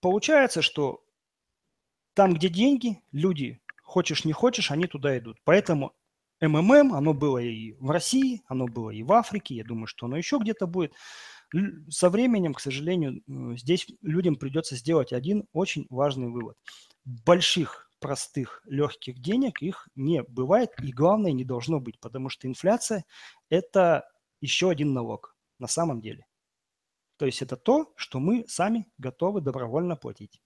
получается, что там, где деньги, люди, хочешь не хочешь, они туда идут. Поэтому МММ, оно было и в России, оно было и в Африке, я думаю, что оно еще где-то будет. Со временем, к сожалению, э, здесь людям придется сделать один очень важный вывод. Больших, простых, легких денег их не бывает и, главное, не должно быть, потому что инфляция – это еще один налог на самом деле. То есть это то, что мы сами готовы добровольно платить.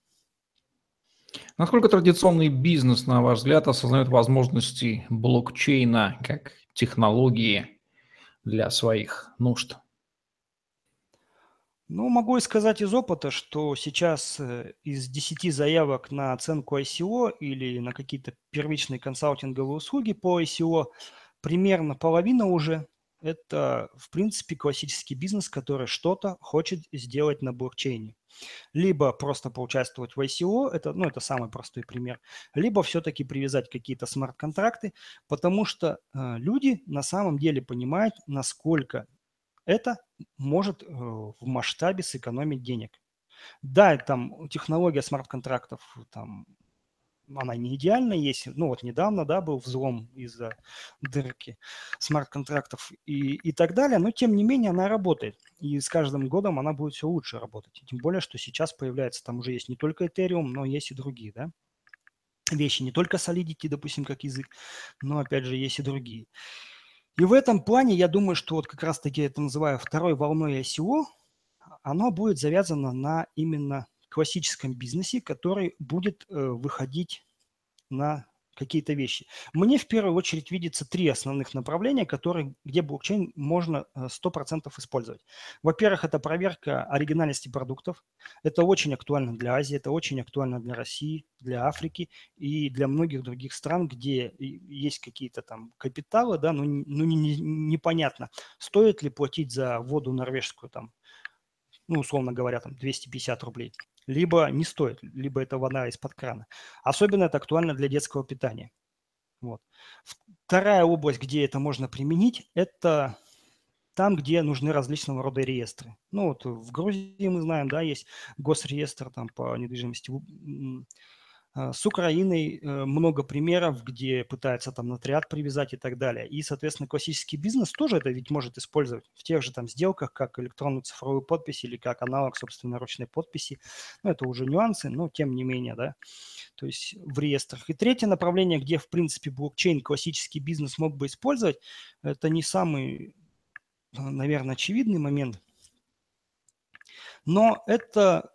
Насколько традиционный бизнес, на ваш взгляд, осознает возможности блокчейна как технологии для своих нужд? Ну, могу сказать из опыта, что сейчас э, из 10 заявок на оценку ICO или на какие-то первичные консалтинговые услуги по ICO примерно половина уже это, в принципе, классический бизнес, который что-то хочет сделать на блокчейне. Либо просто поучаствовать в ICO, это, ну, это самый простой пример, либо все-таки привязать какие-то смарт-контракты, потому что э, люди на самом деле понимают, насколько это может э, в масштабе сэкономить денег. Да, там технология смарт-контрактов там она не идеальная, есть, ну вот недавно, да, был взлом из-за дырки смарт-контрактов и, и так далее, но тем не менее она работает, и с каждым годом она будет все лучше работать, тем более, что сейчас появляется, там уже есть не только Ethereum, но есть и другие, да, вещи, не только Solidity, допустим, как язык, но опять же есть и другие. И в этом плане я думаю, что вот как раз-таки это называю второй волной ICO, оно будет завязано на именно классическом бизнесе, который будет э, выходить на какие-то вещи. Мне в первую очередь видится три основных направления, которые, где блокчейн можно 100% э, использовать. Во-первых, это проверка оригинальности продуктов. Это очень актуально для Азии, это очень актуально для России, для Африки и для многих других стран, где есть какие-то там капиталы, да, но, ну, не, не, непонятно, стоит ли платить за воду норвежскую там, ну, условно говоря, там 250 рублей либо не стоит, либо это вода из-под крана. Особенно это актуально для детского питания. Вот. Вторая область, где это можно применить, это там, где нужны различного рода реестры. Ну вот в Грузии мы знаем, да, есть госреестр там по недвижимости с Украиной э, много примеров, где пытаются там нотариат привязать и так далее. И, соответственно, классический бизнес тоже это ведь может использовать в тех же там сделках, как электронную цифровую подпись или как аналог, собственно, ручной подписи. Ну, это уже нюансы, но тем не менее, да, то есть в реестрах. И третье направление, где, в принципе, блокчейн классический бизнес мог бы использовать, это не самый, наверное, очевидный момент, Но это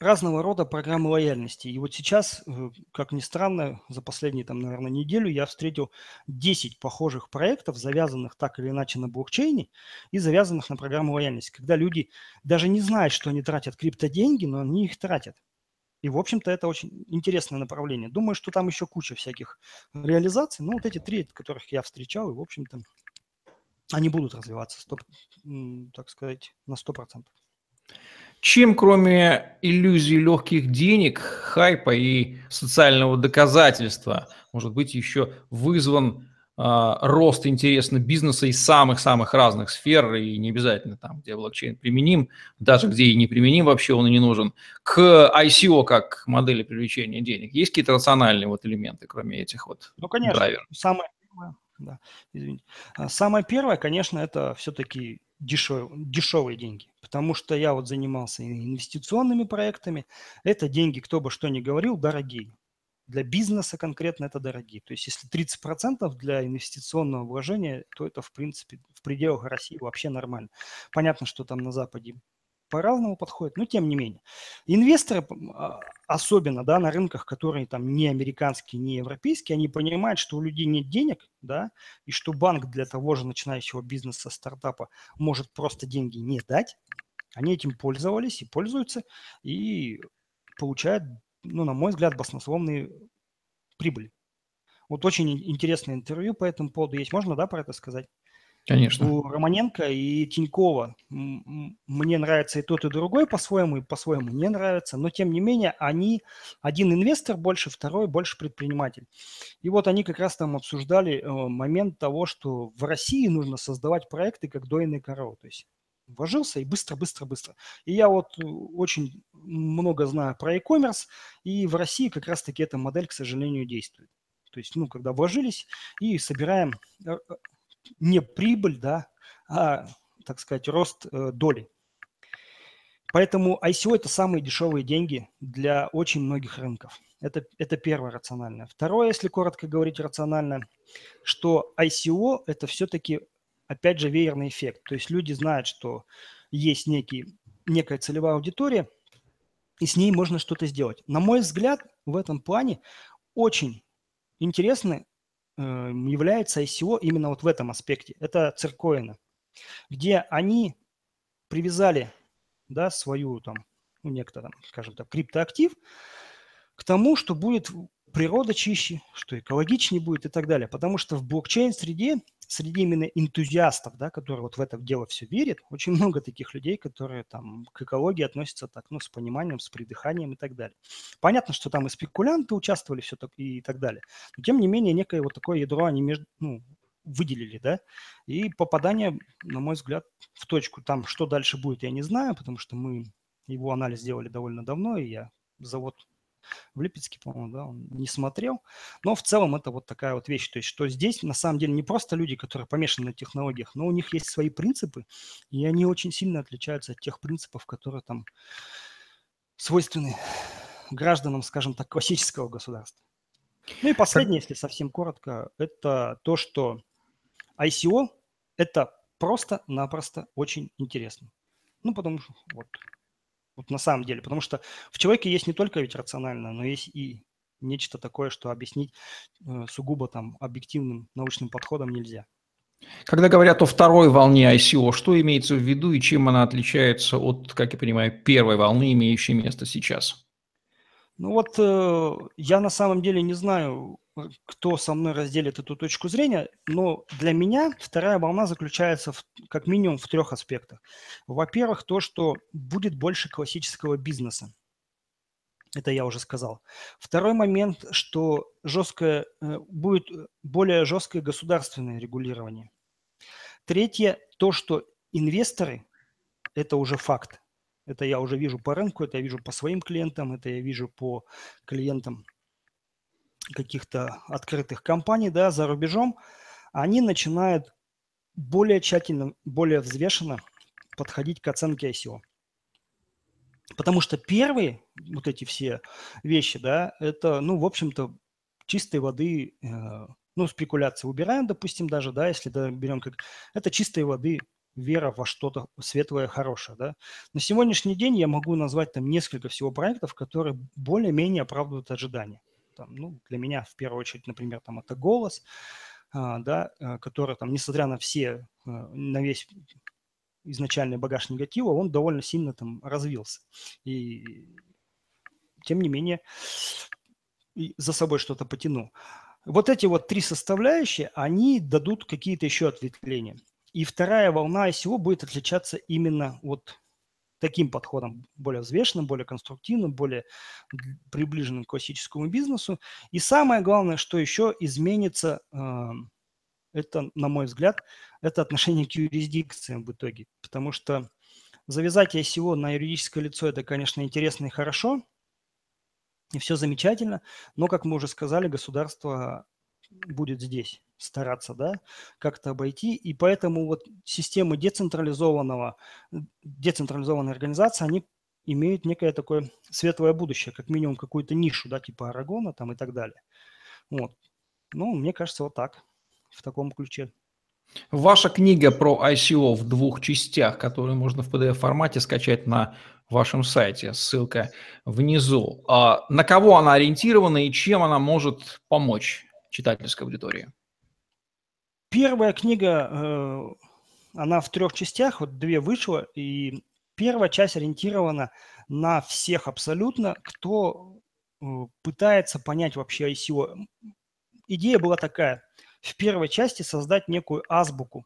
разного рода программы лояльности. И вот сейчас, э, как ни странно, за последние, там, наверное, неделю я встретил 10 похожих проектов, завязанных так или иначе на блокчейне и завязанных на программу лояльности, когда люди даже не знают, что они тратят криптоденьги, но они их тратят. И, в общем-то, это очень интересное направление. Думаю, что там еще куча всяких реализаций. Но вот эти три, которых я встречал, и, в общем-то, они будут развиваться, 100, так сказать, на 100%. Чем, кроме иллюзии легких денег, хайпа и социального доказательства, может быть, еще вызван э, рост интереса бизнеса из самых-самых разных сфер, и не обязательно там, где блокчейн применим, даже где и не применим вообще он и не нужен, к ICO как модели привлечения денег. Есть какие-то рациональные вот элементы, кроме этих вот Ну, конечно. Драйверов? Самое первое, да, извините. А самое первое, конечно, это все-таки дешев, дешевые деньги, потому что я вот занимался инвестиционными проектами. Это деньги, кто бы что ни говорил, дорогие. Для бизнеса конкретно это дорогие. То есть если 30% для инвестиционного вложения, то это в принципе в пределах России вообще нормально. Понятно, что там на Западе по-разному подходит, но тем не менее. Инвесторы, а, особенно да, на рынках, которые там не американские, не европейские, они понимают, что у людей нет денег, да, и что банк для того же начинающего бизнеса, стартапа может просто деньги не дать. Они этим пользовались и пользуются, и получают, ну, на мой взгляд, баснословные прибыли. Вот очень интересное интервью по этому поводу есть. Можно, да, про это сказать? Конечно. У Романенко и Тинькова мне нравится и тот, и другой по-своему, и по-своему не нравится, но тем не менее они, один инвестор больше, второй больше предприниматель. И вот они как раз там обсуждали э, момент того, что в России нужно создавать проекты как дойные коровы, то есть вложился и быстро, быстро, быстро. И я вот э, очень много знаю про e-commerce, и в России как раз-таки эта модель, к сожалению, действует. То есть, ну, когда вложились и собираем э, не прибыль, да, а, так сказать, рост э, доли. Поэтому ICO – это самые дешевые деньги для очень многих рынков. Это, это первое рациональное. Второе, если коротко говорить рационально, что ICO – это все-таки, опять же, веерный эффект. То есть люди знают, что есть некий, некая целевая аудитория, и с ней можно что-то сделать. На мой взгляд, в этом плане очень интересны является ICO именно вот в этом аспекте. Это циркоины, где они привязали да, свою там, ну, некто там, скажем так, криптоактив к тому, что будет природа чище, что экологичнее будет и так далее. Потому что в блокчейн-среде, среди именно энтузиастов, да, которые вот в это дело все верят, очень много таких людей, которые там к экологии относятся так, ну, с пониманием, с придыханием и так далее. Понятно, что там и спекулянты участвовали все так, и так далее. Но тем не менее, некое вот такое ядро они между, ну, выделили, да, и попадание, на мой взгляд, в точку. Там, что дальше будет, я не знаю, потому что мы его анализ сделали довольно давно, и я завод в Липецке, по-моему, да, он не смотрел. Но в целом это вот такая вот вещь. То есть, что здесь на самом деле не просто люди, которые помешаны на технологиях, но у них есть свои принципы, и они очень сильно отличаются от тех принципов, которые там свойственны гражданам, скажем так, классического государства. Ну и последнее, если совсем коротко, это то, что ICO – это просто-напросто очень интересно. Ну, потому что вот вот на самом деле. Потому что в человеке есть не только ведь рационально, но есть и нечто такое, что объяснить э, сугубо там объективным научным подходом нельзя. Когда говорят о второй волне ICO, что имеется в виду и чем она отличается от, как я понимаю, первой волны, имеющей место сейчас? Ну вот э, я на самом деле не знаю, кто со мной разделит эту точку зрения, но для меня вторая волна заключается в, как минимум в трех аспектах. Во-первых, то, что будет больше классического бизнеса. Это я уже сказал. Второй момент, что жесткое, э, будет более жесткое государственное регулирование. Третье, то, что инвесторы, это уже факт, это я уже вижу по рынку, это я вижу по своим клиентам, это я вижу по клиентам каких-то открытых компаний да, за рубежом, они начинают более тщательно, более взвешенно подходить к оценке ICO. Потому что первые вот эти все вещи, да, это, ну, в общем-то, чистой воды, э, ну, спекуляции убираем, допустим, даже, да, если да, берем как... Это чистой воды вера во что-то светлое, хорошее. Да? На сегодняшний день я могу назвать там несколько всего проектов, которые более-менее оправдывают ожидания. Там, ну, для меня в первую очередь, например, там это «Голос», а, да, а, который там, несмотря на все, а, на весь изначальный багаж негатива, он довольно сильно там развился. И тем не менее за собой что-то потянул. Вот эти вот три составляющие, они дадут какие-то еще ответвления. И вторая волна ICO будет отличаться именно вот таким подходом, более взвешенным, более конструктивным, более приближенным к классическому бизнесу. И самое главное, что еще изменится, эм, это, на мой взгляд, это отношение к юрисдикциям в итоге. Потому что завязать ICO на юридическое лицо – это, конечно, интересно и хорошо, и все замечательно, но, как мы уже сказали, государство будет здесь стараться, да, как-то обойти, и поэтому вот системы децентрализованного, децентрализованной организации, они имеют некое такое светлое будущее, как минимум какую-то нишу, да, типа Арагона там и так далее. Вот. Ну, мне кажется, вот так, в таком ключе. Ваша книга про ICO в двух частях, которую можно в PDF-формате скачать на вашем сайте, ссылка внизу. А на кого она ориентирована и чем она может помочь читательской аудитории? Первая книга, э, она в трех частях, вот две вышла, и первая часть ориентирована на всех абсолютно, кто э, пытается понять вообще ICO. Идея была такая, в первой части создать некую азбуку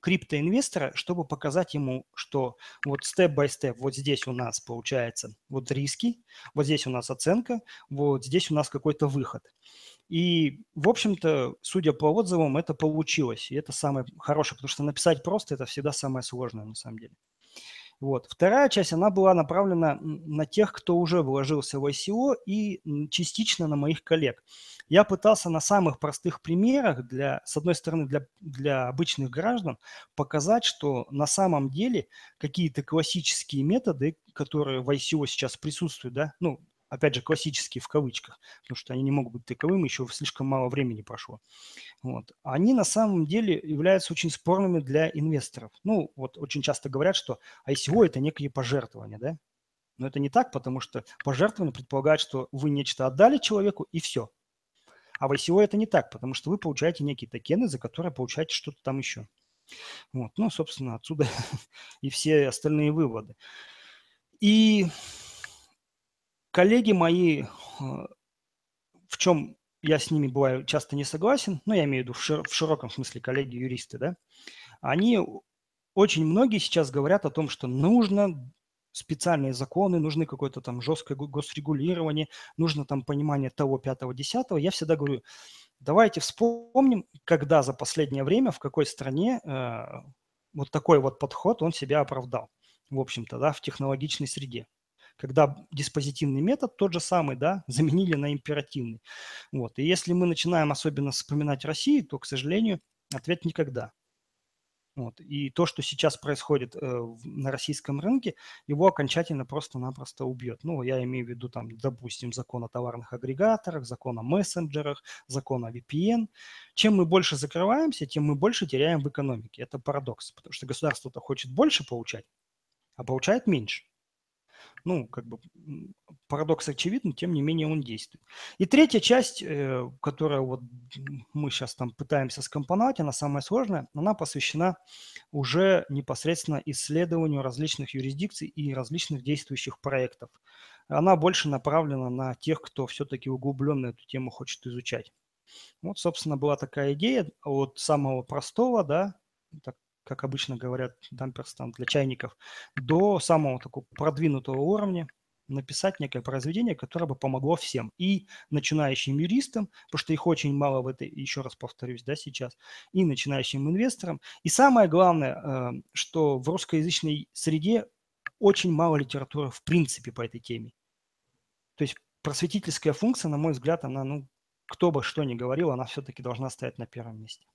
криптоинвестора, чтобы показать ему, что вот степ-бай-степ, вот здесь у нас получается вот риски, вот здесь у нас оценка, вот здесь у нас какой-то выход. И, в общем-то, судя по отзывам, это получилось. И это самое хорошее, потому что написать просто – это всегда самое сложное на самом деле. Вот. Вторая часть, она была направлена на тех, кто уже вложился в ICO и частично на моих коллег. Я пытался на самых простых примерах, для, с одной стороны, для, для обычных граждан, показать, что на самом деле какие-то классические методы, которые в ICO сейчас присутствуют, да, ну, опять же, классические в кавычках, потому что они не могут быть таковыми, еще слишком мало времени прошло. Вот. Они на самом деле являются очень спорными для инвесторов. Ну, вот очень часто говорят, что ICO – это некие пожертвования, да? Но это не так, потому что пожертвование предполагает, что вы нечто отдали человеку, и все. А в ICO это не так, потому что вы получаете некие токены, за которые получаете что-то там еще. Вот. Ну, собственно, отсюда и все остальные выводы. И коллеги мои, э, в чем я с ними бываю часто не согласен, ну, я имею в виду в, шир, в широком смысле коллеги-юристы, да, они очень многие сейчас говорят о том, что нужно специальные законы, нужны какое-то там жесткое госрегулирование, нужно там понимание того, пятого, десятого. Я всегда говорю, давайте вспомним, когда за последнее время, в какой стране э, вот такой вот подход, он себя оправдал, в общем-то, да, в технологичной среде когда диспозитивный метод тот же самый, да, заменили на императивный. Вот. И если мы начинаем особенно вспоминать Россию, то, к сожалению, ответ никогда. Вот. И то, что сейчас происходит э, на российском рынке, его окончательно просто-напросто убьет. Ну, я имею в виду, там, допустим, закон о товарных агрегаторах, закон о мессенджерах, закон о VPN. Чем мы больше закрываемся, тем мы больше теряем в экономике. Это парадокс, потому что государство-то хочет больше получать, а получает меньше. Ну, как бы парадокс очевиден, тем не менее он действует. И третья часть, э, которая вот мы сейчас там пытаемся скомпоновать, она самая сложная, она посвящена уже непосредственно исследованию различных юрисдикций и различных действующих проектов. Она больше направлена на тех, кто все-таки углубленно эту тему хочет изучать. Вот, собственно, была такая идея от самого простого, да, так, как обычно говорят, дамперстан для чайников, до самого такого продвинутого уровня написать некое произведение, которое бы помогло всем. И начинающим юристам, потому что их очень мало в этой, еще раз повторюсь, да, сейчас, и начинающим инвесторам. И самое главное, э, что в русскоязычной среде очень мало литературы в принципе по этой теме. То есть просветительская функция, на мой взгляд, она, ну, кто бы что ни говорил, она все-таки должна стоять на первом месте.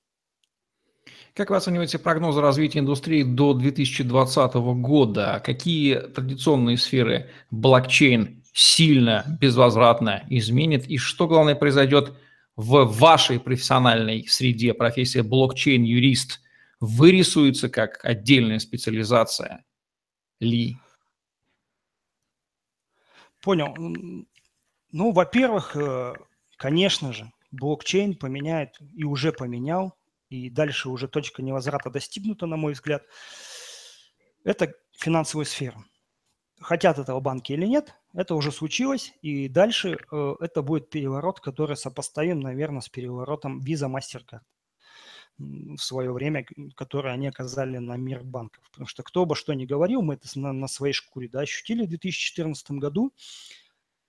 Как вы оцениваете прогнозы развития индустрии до 2020 года? Какие традиционные сферы блокчейн сильно, безвозвратно изменит? И что, главное, произойдет в вашей профессиональной среде, профессия блокчейн-юрист вырисуется как отдельная специализация ли? Понял. Ну, во-первых, э, конечно же, блокчейн поменяет и уже поменял, и дальше уже точка невозврата достигнута, на мой взгляд. Это финансовая сфера. Хотят этого банки или нет, это уже случилось, и дальше э, это будет переворот, который сопоставим, наверное, с переворотом Visa MasterCard в свое время, которые они оказали на мир банков. Потому что кто бы что ни говорил, мы это на, на своей шкуре да, ощутили в 2014 году,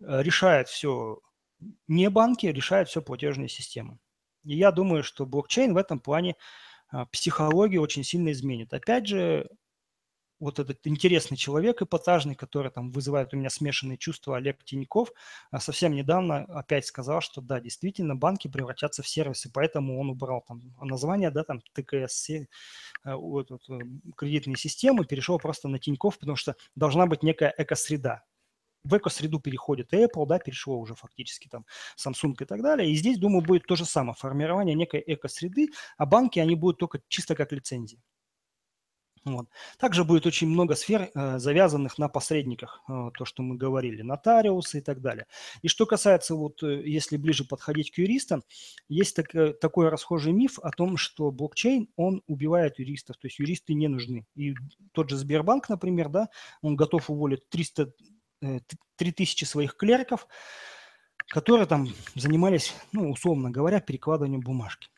э, решает все не банки, решает все платежные системы. И я думаю, что блокчейн в этом плане а, психологию очень сильно изменит. Опять же, вот этот интересный человек эпатажный, который там вызывает у меня смешанные чувства, Олег Тиньков, а, совсем недавно опять сказал, что да, действительно, банки превратятся в сервисы, поэтому он убрал там название, да, там ТКС, а, вот, вот, э, кредитные системы, перешел просто на Тиньков, потому что должна быть некая экосреда в экосреду переходит Apple, да, перешло уже фактически там Samsung и так далее. И здесь, думаю, будет то же самое, формирование некой экосреды, а банки, они будут только чисто как лицензии. Вот. Также будет очень много сфер, э, завязанных на посредниках, э, то, что мы говорили, нотариусы и так далее. И что касается, вот, э, если ближе подходить к юристам, есть так, такой расхожий миф о том, что блокчейн, он убивает юристов, то есть юристы не нужны. И тот же Сбербанк, например, да, он готов уволить 300, э, 3000 своих клериков, которые там занимались, ну, условно говоря, перекладыванием бумажки.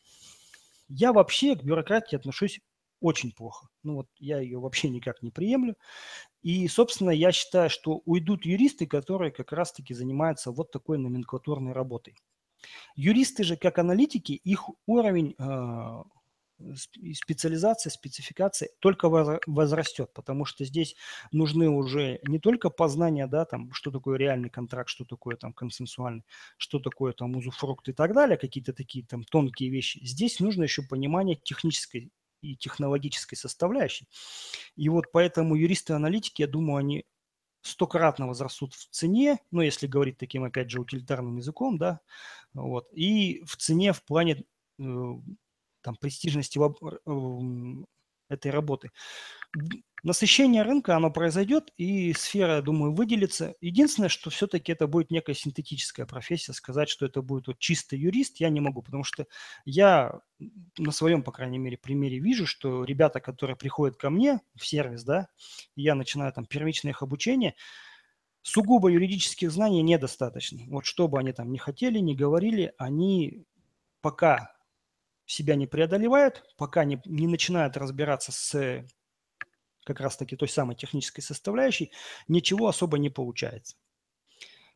Я вообще к бюрократии отношусь очень плохо. Ну вот я ее вообще никак не приемлю. И, собственно, я считаю, что уйдут юристы, которые как раз-таки занимаются вот такой номенклатурной работой. Юристы же, как аналитики, их уровень э, специализация, спецификация только возрастет, потому что здесь нужны уже не только познания, да, там, что такое реальный контракт, что такое там консенсуальный, что такое там узуфрукт и так далее, какие-то такие там тонкие вещи. Здесь нужно еще понимание технической и технологической составляющей. И вот поэтому юристы-аналитики, я думаю, они стократно возрастут в цене, ну, если говорить таким, опять же, утилитарным языком, да, вот, и в цене в плане э, там, престижности этой работы. Насыщение рынка, оно произойдет, и сфера, я думаю, выделится. Единственное, что все-таки это будет некая синтетическая профессия. Сказать, что это будет вот чистый юрист, я не могу, потому что я на своем, по крайней мере, примере вижу, что ребята, которые приходят ко мне в сервис, да, я начинаю там первичное их обучение, сугубо юридических знаний недостаточно. Вот что бы они там не хотели, не говорили, они пока себя не преодолевают, пока не, не начинают разбираться с как раз-таки той самой технической составляющей, ничего особо не получается.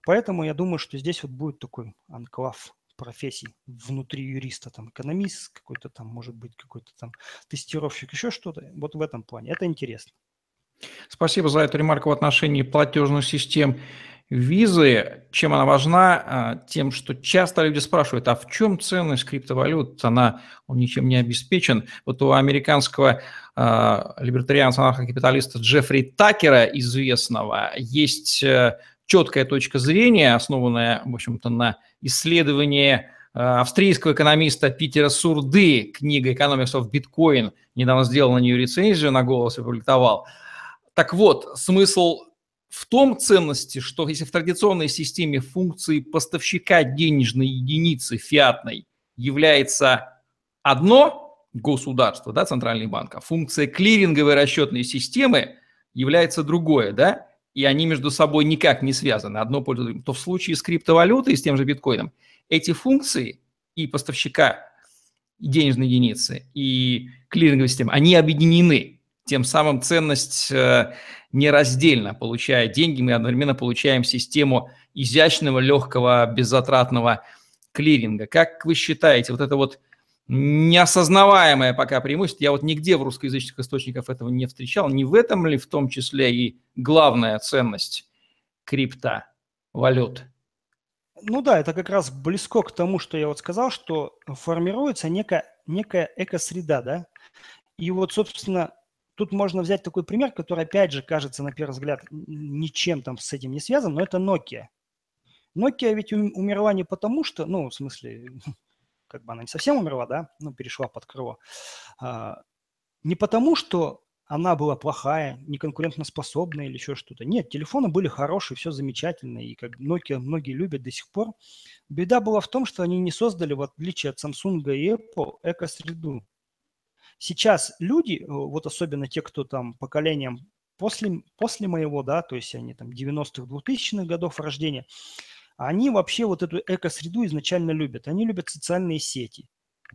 Поэтому я думаю, что здесь вот будет такой анклав профессий внутри юриста, там экономист какой-то там, может быть, какой-то там тестировщик, еще что-то. Вот в этом плане. Это интересно. Спасибо за эту ремарку в отношении платежных систем визы. Чем она важна? А, тем, что часто люди спрашивают, а в чем ценность криптовалют? Она, он ничем не обеспечен. Вот у американского э, либертарианца-анархокапиталиста Джеффри Такера, известного, есть э, четкая точка зрения, основанная, в общем-то, на исследовании э, австрийского экономиста Питера Сурды, книга «Economics of Bitcoin», недавно сделал на нее рецензию, на голос опубликовал. Так вот, смысл в том ценности, что если в традиционной системе функции поставщика денежной единицы фиатной является одно государство, да, центральный банк, а функция клиринговой расчетной системы является другое, да, и они между собой никак не связаны, одно пользуется то в случае с криптовалютой, с тем же биткоином, эти функции и поставщика денежной единицы, и клиринговой системы, они объединены. Тем самым ценность э, нераздельно. Получая деньги, мы одновременно получаем систему изящного, легкого, беззатратного клиринга. Как вы считаете, вот это вот неосознаваемое пока преимущество, я вот нигде в русскоязычных источниках этого не встречал, не в этом ли в том числе и главная ценность крипта, валют? Ну да, это как раз близко к тому, что я вот сказал, что формируется некая, некая экосреда, да, и вот, собственно, Тут можно взять такой пример, который, опять же, кажется, на первый взгляд, ничем там с этим не связан, но это Nokia. Nokia ведь умерла не потому, что, ну, в смысле, как бы она не совсем умерла, да, ну, перешла под крыло. А, Не потому, что она была плохая, неконкурентоспособная или еще что-то. Нет, телефоны были хорошие, все замечательно, и как Nokia многие любят до сих пор. Беда была в том, что они не создали, в отличие от Samsung и Apple, экосреду. Сейчас люди, э, вот особенно те, кто там поколением после, после моего, да, то есть они там 90-х, 2000-х годов рождения, они вообще вот эту экосреду изначально любят. Они любят социальные сети,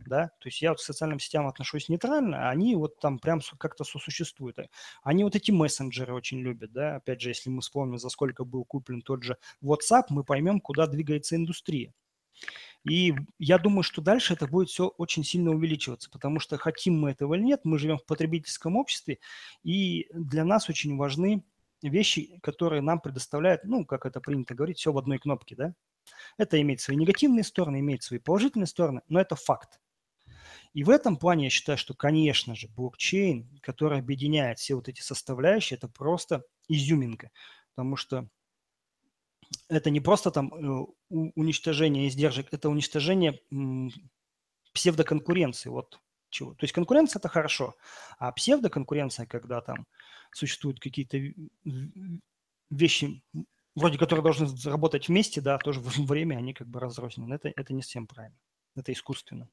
да, то есть я вот к социальным сетям отношусь нейтрально, а они вот там прям как-то сосуществуют. Они вот эти мессенджеры очень любят, да, опять же, если мы вспомним, за сколько был куплен тот же WhatsApp, мы поймем, куда двигается индустрия. И я думаю, что дальше это будет все очень сильно увеличиваться, потому что хотим мы этого или нет, мы живем в потребительском обществе, и для нас очень важны вещи, которые нам предоставляют, ну, как это принято говорить, все в одной кнопке, да. Это имеет свои негативные стороны, имеет свои положительные стороны, но это факт. И в этом плане я считаю, что, конечно же, блокчейн, который объединяет все вот эти составляющие, это просто изюминка, потому что это не просто там э, уничтожение издержек, это уничтожение псевдоконкуренции. Вот чего. То есть конкуренция – это хорошо, а псевдоконкуренция, когда там существуют какие-то вещи, вроде которые должны работать вместе, да, в время они как бы разрознены. Это, это не совсем правильно. Это искусственно.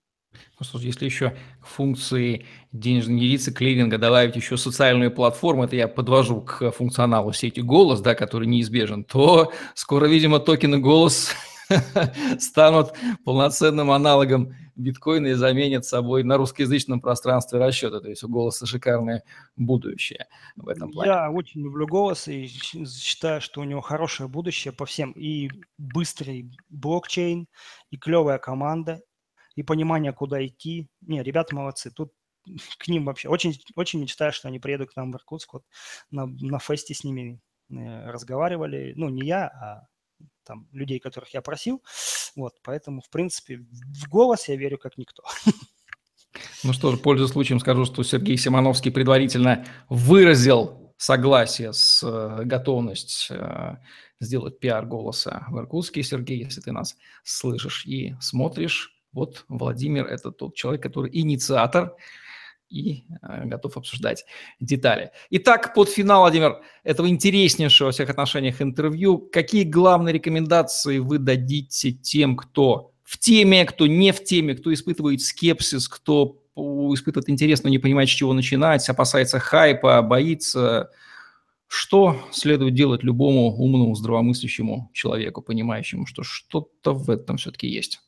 Просто если еще к функции денежной единицы клиринга добавить еще социальную платформу, это я подвожу к функционалу сети «Голос», да, который неизбежен, то скоро, видимо, токены «Голос» станут полноценным аналогом биткоина и заменят собой на русскоязычном пространстве расчета. То есть у голоса шикарное будущее в этом плане. Я очень люблю голос и считаю, что у него хорошее будущее по всем. И быстрый блокчейн, и клевая команда, и понимание, куда идти. Не, ребята молодцы. Тут к ним вообще очень, очень мечтаю, что они приедут к нам в Иркутск. Вот на, на фесте с ними э, разговаривали. Ну, не я, а там людей, которых я просил. Вот, поэтому, в принципе, в голос я верю как никто. Ну что ж, пользуясь случаем, скажу, что Сергей Симоновский предварительно выразил согласие с э, готовность э, сделать пиар голоса в Иркутске. Сергей, если ты нас слышишь и смотришь, вот Владимир – это тот человек, который инициатор и э, готов обсуждать детали. Итак, под финал, Владимир, этого интереснейшего во всех отношениях интервью, какие главные рекомендации вы дадите тем, кто в теме, кто не в теме, кто испытывает скепсис, кто испытывает интерес, но не понимает, с чего начинать, опасается хайпа, боится. Что следует делать любому умному, здравомыслящему человеку, понимающему, что что-то в этом все-таки есть?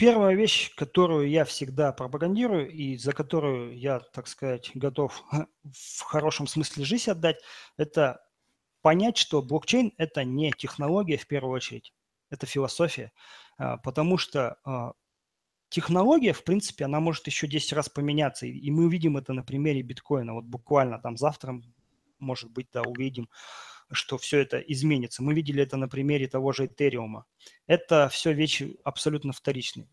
Первая вещь, которую я всегда пропагандирую и за которую я, так сказать, готов в хорошем смысле жизнь отдать, это понять, что блокчейн – это не технология в первую очередь, это философия, а, потому что а, технология, в принципе, она может еще 10 раз поменяться, и мы увидим это на примере биткоина. Вот буквально там завтра, может быть, да, увидим что все это изменится. Мы видели это на примере того же Этериума. Это все вещи абсолютно вторичные.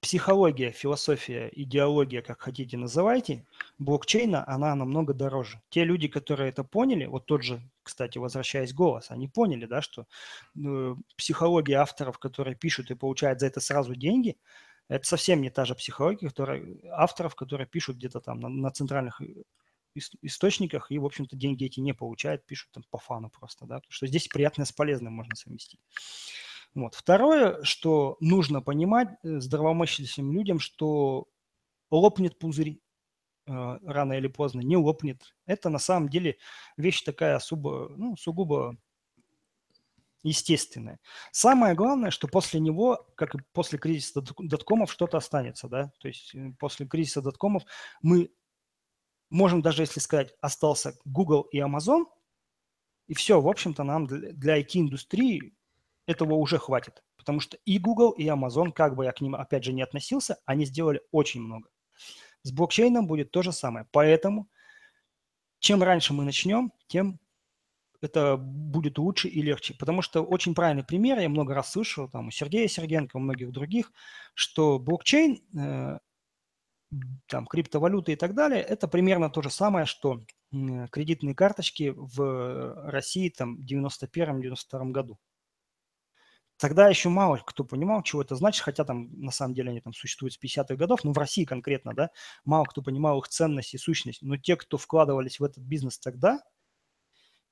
Психология, философия, идеология, как хотите называйте, блокчейна, она намного дороже. Те люди, которые это поняли, вот тот же, кстати, возвращаясь голос, они поняли, да, что э, психология авторов, которые пишут и получают за это сразу деньги, это совсем не та же психология, которая, авторов, которые пишут где-то там на, на центральных источниках и, в общем-то, деньги эти не получают, пишут там по фану просто, да, что здесь приятное с полезным можно совместить. Вот. Второе, что нужно понимать э, здравомыслящим людям, что лопнет пузырь э, рано или поздно, не лопнет. Это на самом деле вещь такая особо, ну, сугубо естественная. Самое главное, что после него, как и после кризиса доткомов, что-то останется, да, то есть э, после кризиса доткомов мы можем даже, если сказать, остался Google и Amazon, и все, в общем-то, нам для IT-индустрии этого уже хватит. Потому что и Google, и Amazon, как бы я к ним, опять же, не относился, они сделали очень много. С блокчейном будет то же самое. Поэтому чем раньше мы начнем, тем это будет лучше и легче. Потому что очень правильный пример, я много раз слышал там у Сергея Сергенко, у многих других, что блокчейн э, там, криптовалюты и так далее, это примерно то же самое, что кредитные карточки в России там в 91-92 году. Тогда еще мало кто понимал, чего это значит, хотя там на самом деле они там существуют с 50-х годов, ну в России конкретно, да, мало кто понимал их ценность и сущность, но те, кто вкладывались в этот бизнес тогда,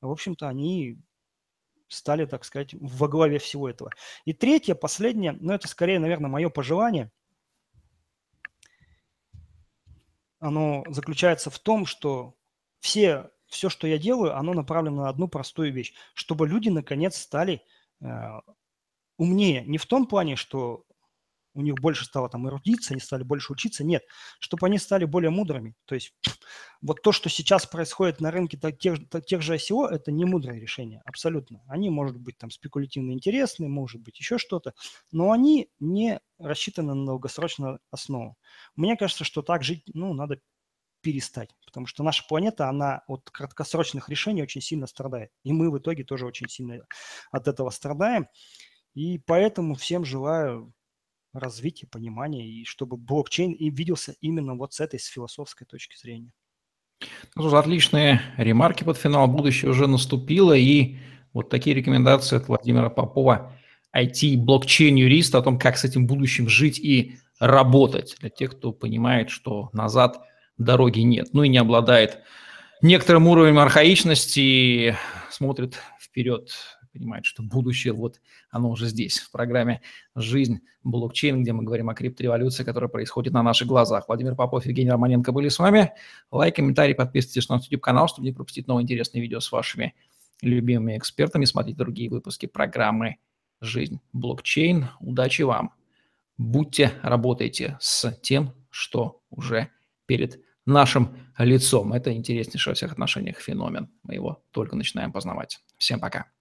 в общем-то, они стали, так сказать, во главе всего этого. И третье, последнее, ну это скорее, наверное, мое пожелание, оно заключается в том, что все, все, что я делаю, оно направлено на одну простую вещь, чтобы люди наконец стали э, умнее. Не в том плане, что у них больше стало там эрудиться, они стали больше учиться. Нет, чтобы они стали более мудрыми. То есть вот то, что сейчас происходит на рынке тех, тех же ICO, это не мудрое решение, абсолютно. Они, может быть, там спекулятивно интересны, может быть, еще что-то, но они не рассчитаны на долгосрочную основу. Мне кажется, что так жить, ну, надо перестать, потому что наша планета, она от краткосрочных решений очень сильно страдает. И мы в итоге тоже очень сильно от этого страдаем. И поэтому всем желаю развития, понимания, и чтобы блокчейн и виделся именно вот с этой, с философской точки зрения. Ну, отличные ремарки под финал. Будущее уже наступило, и вот такие рекомендации от Владимира Попова, IT-блокчейн-юрист, о том, как с этим будущим жить и работать, для тех, кто понимает, что назад дороги нет, ну и не обладает некоторым уровнем архаичности и смотрит вперед понимает, что будущее, вот оно уже здесь, в программе «Жизнь блокчейн», где мы говорим о криптореволюции, которая происходит на наших глазах. Владимир Попов, Евгений Романенко были с вами. Лайк, комментарий, подписывайтесь на наш YouTube-канал, чтобы не пропустить новые интересные видео с вашими любимыми экспертами. Смотрите другие выпуски программы «Жизнь блокчейн». Удачи вам! Будьте, работайте с тем, что уже перед нашим лицом. Это интереснейший во всех отношениях феномен. Мы его только начинаем познавать. Всем пока.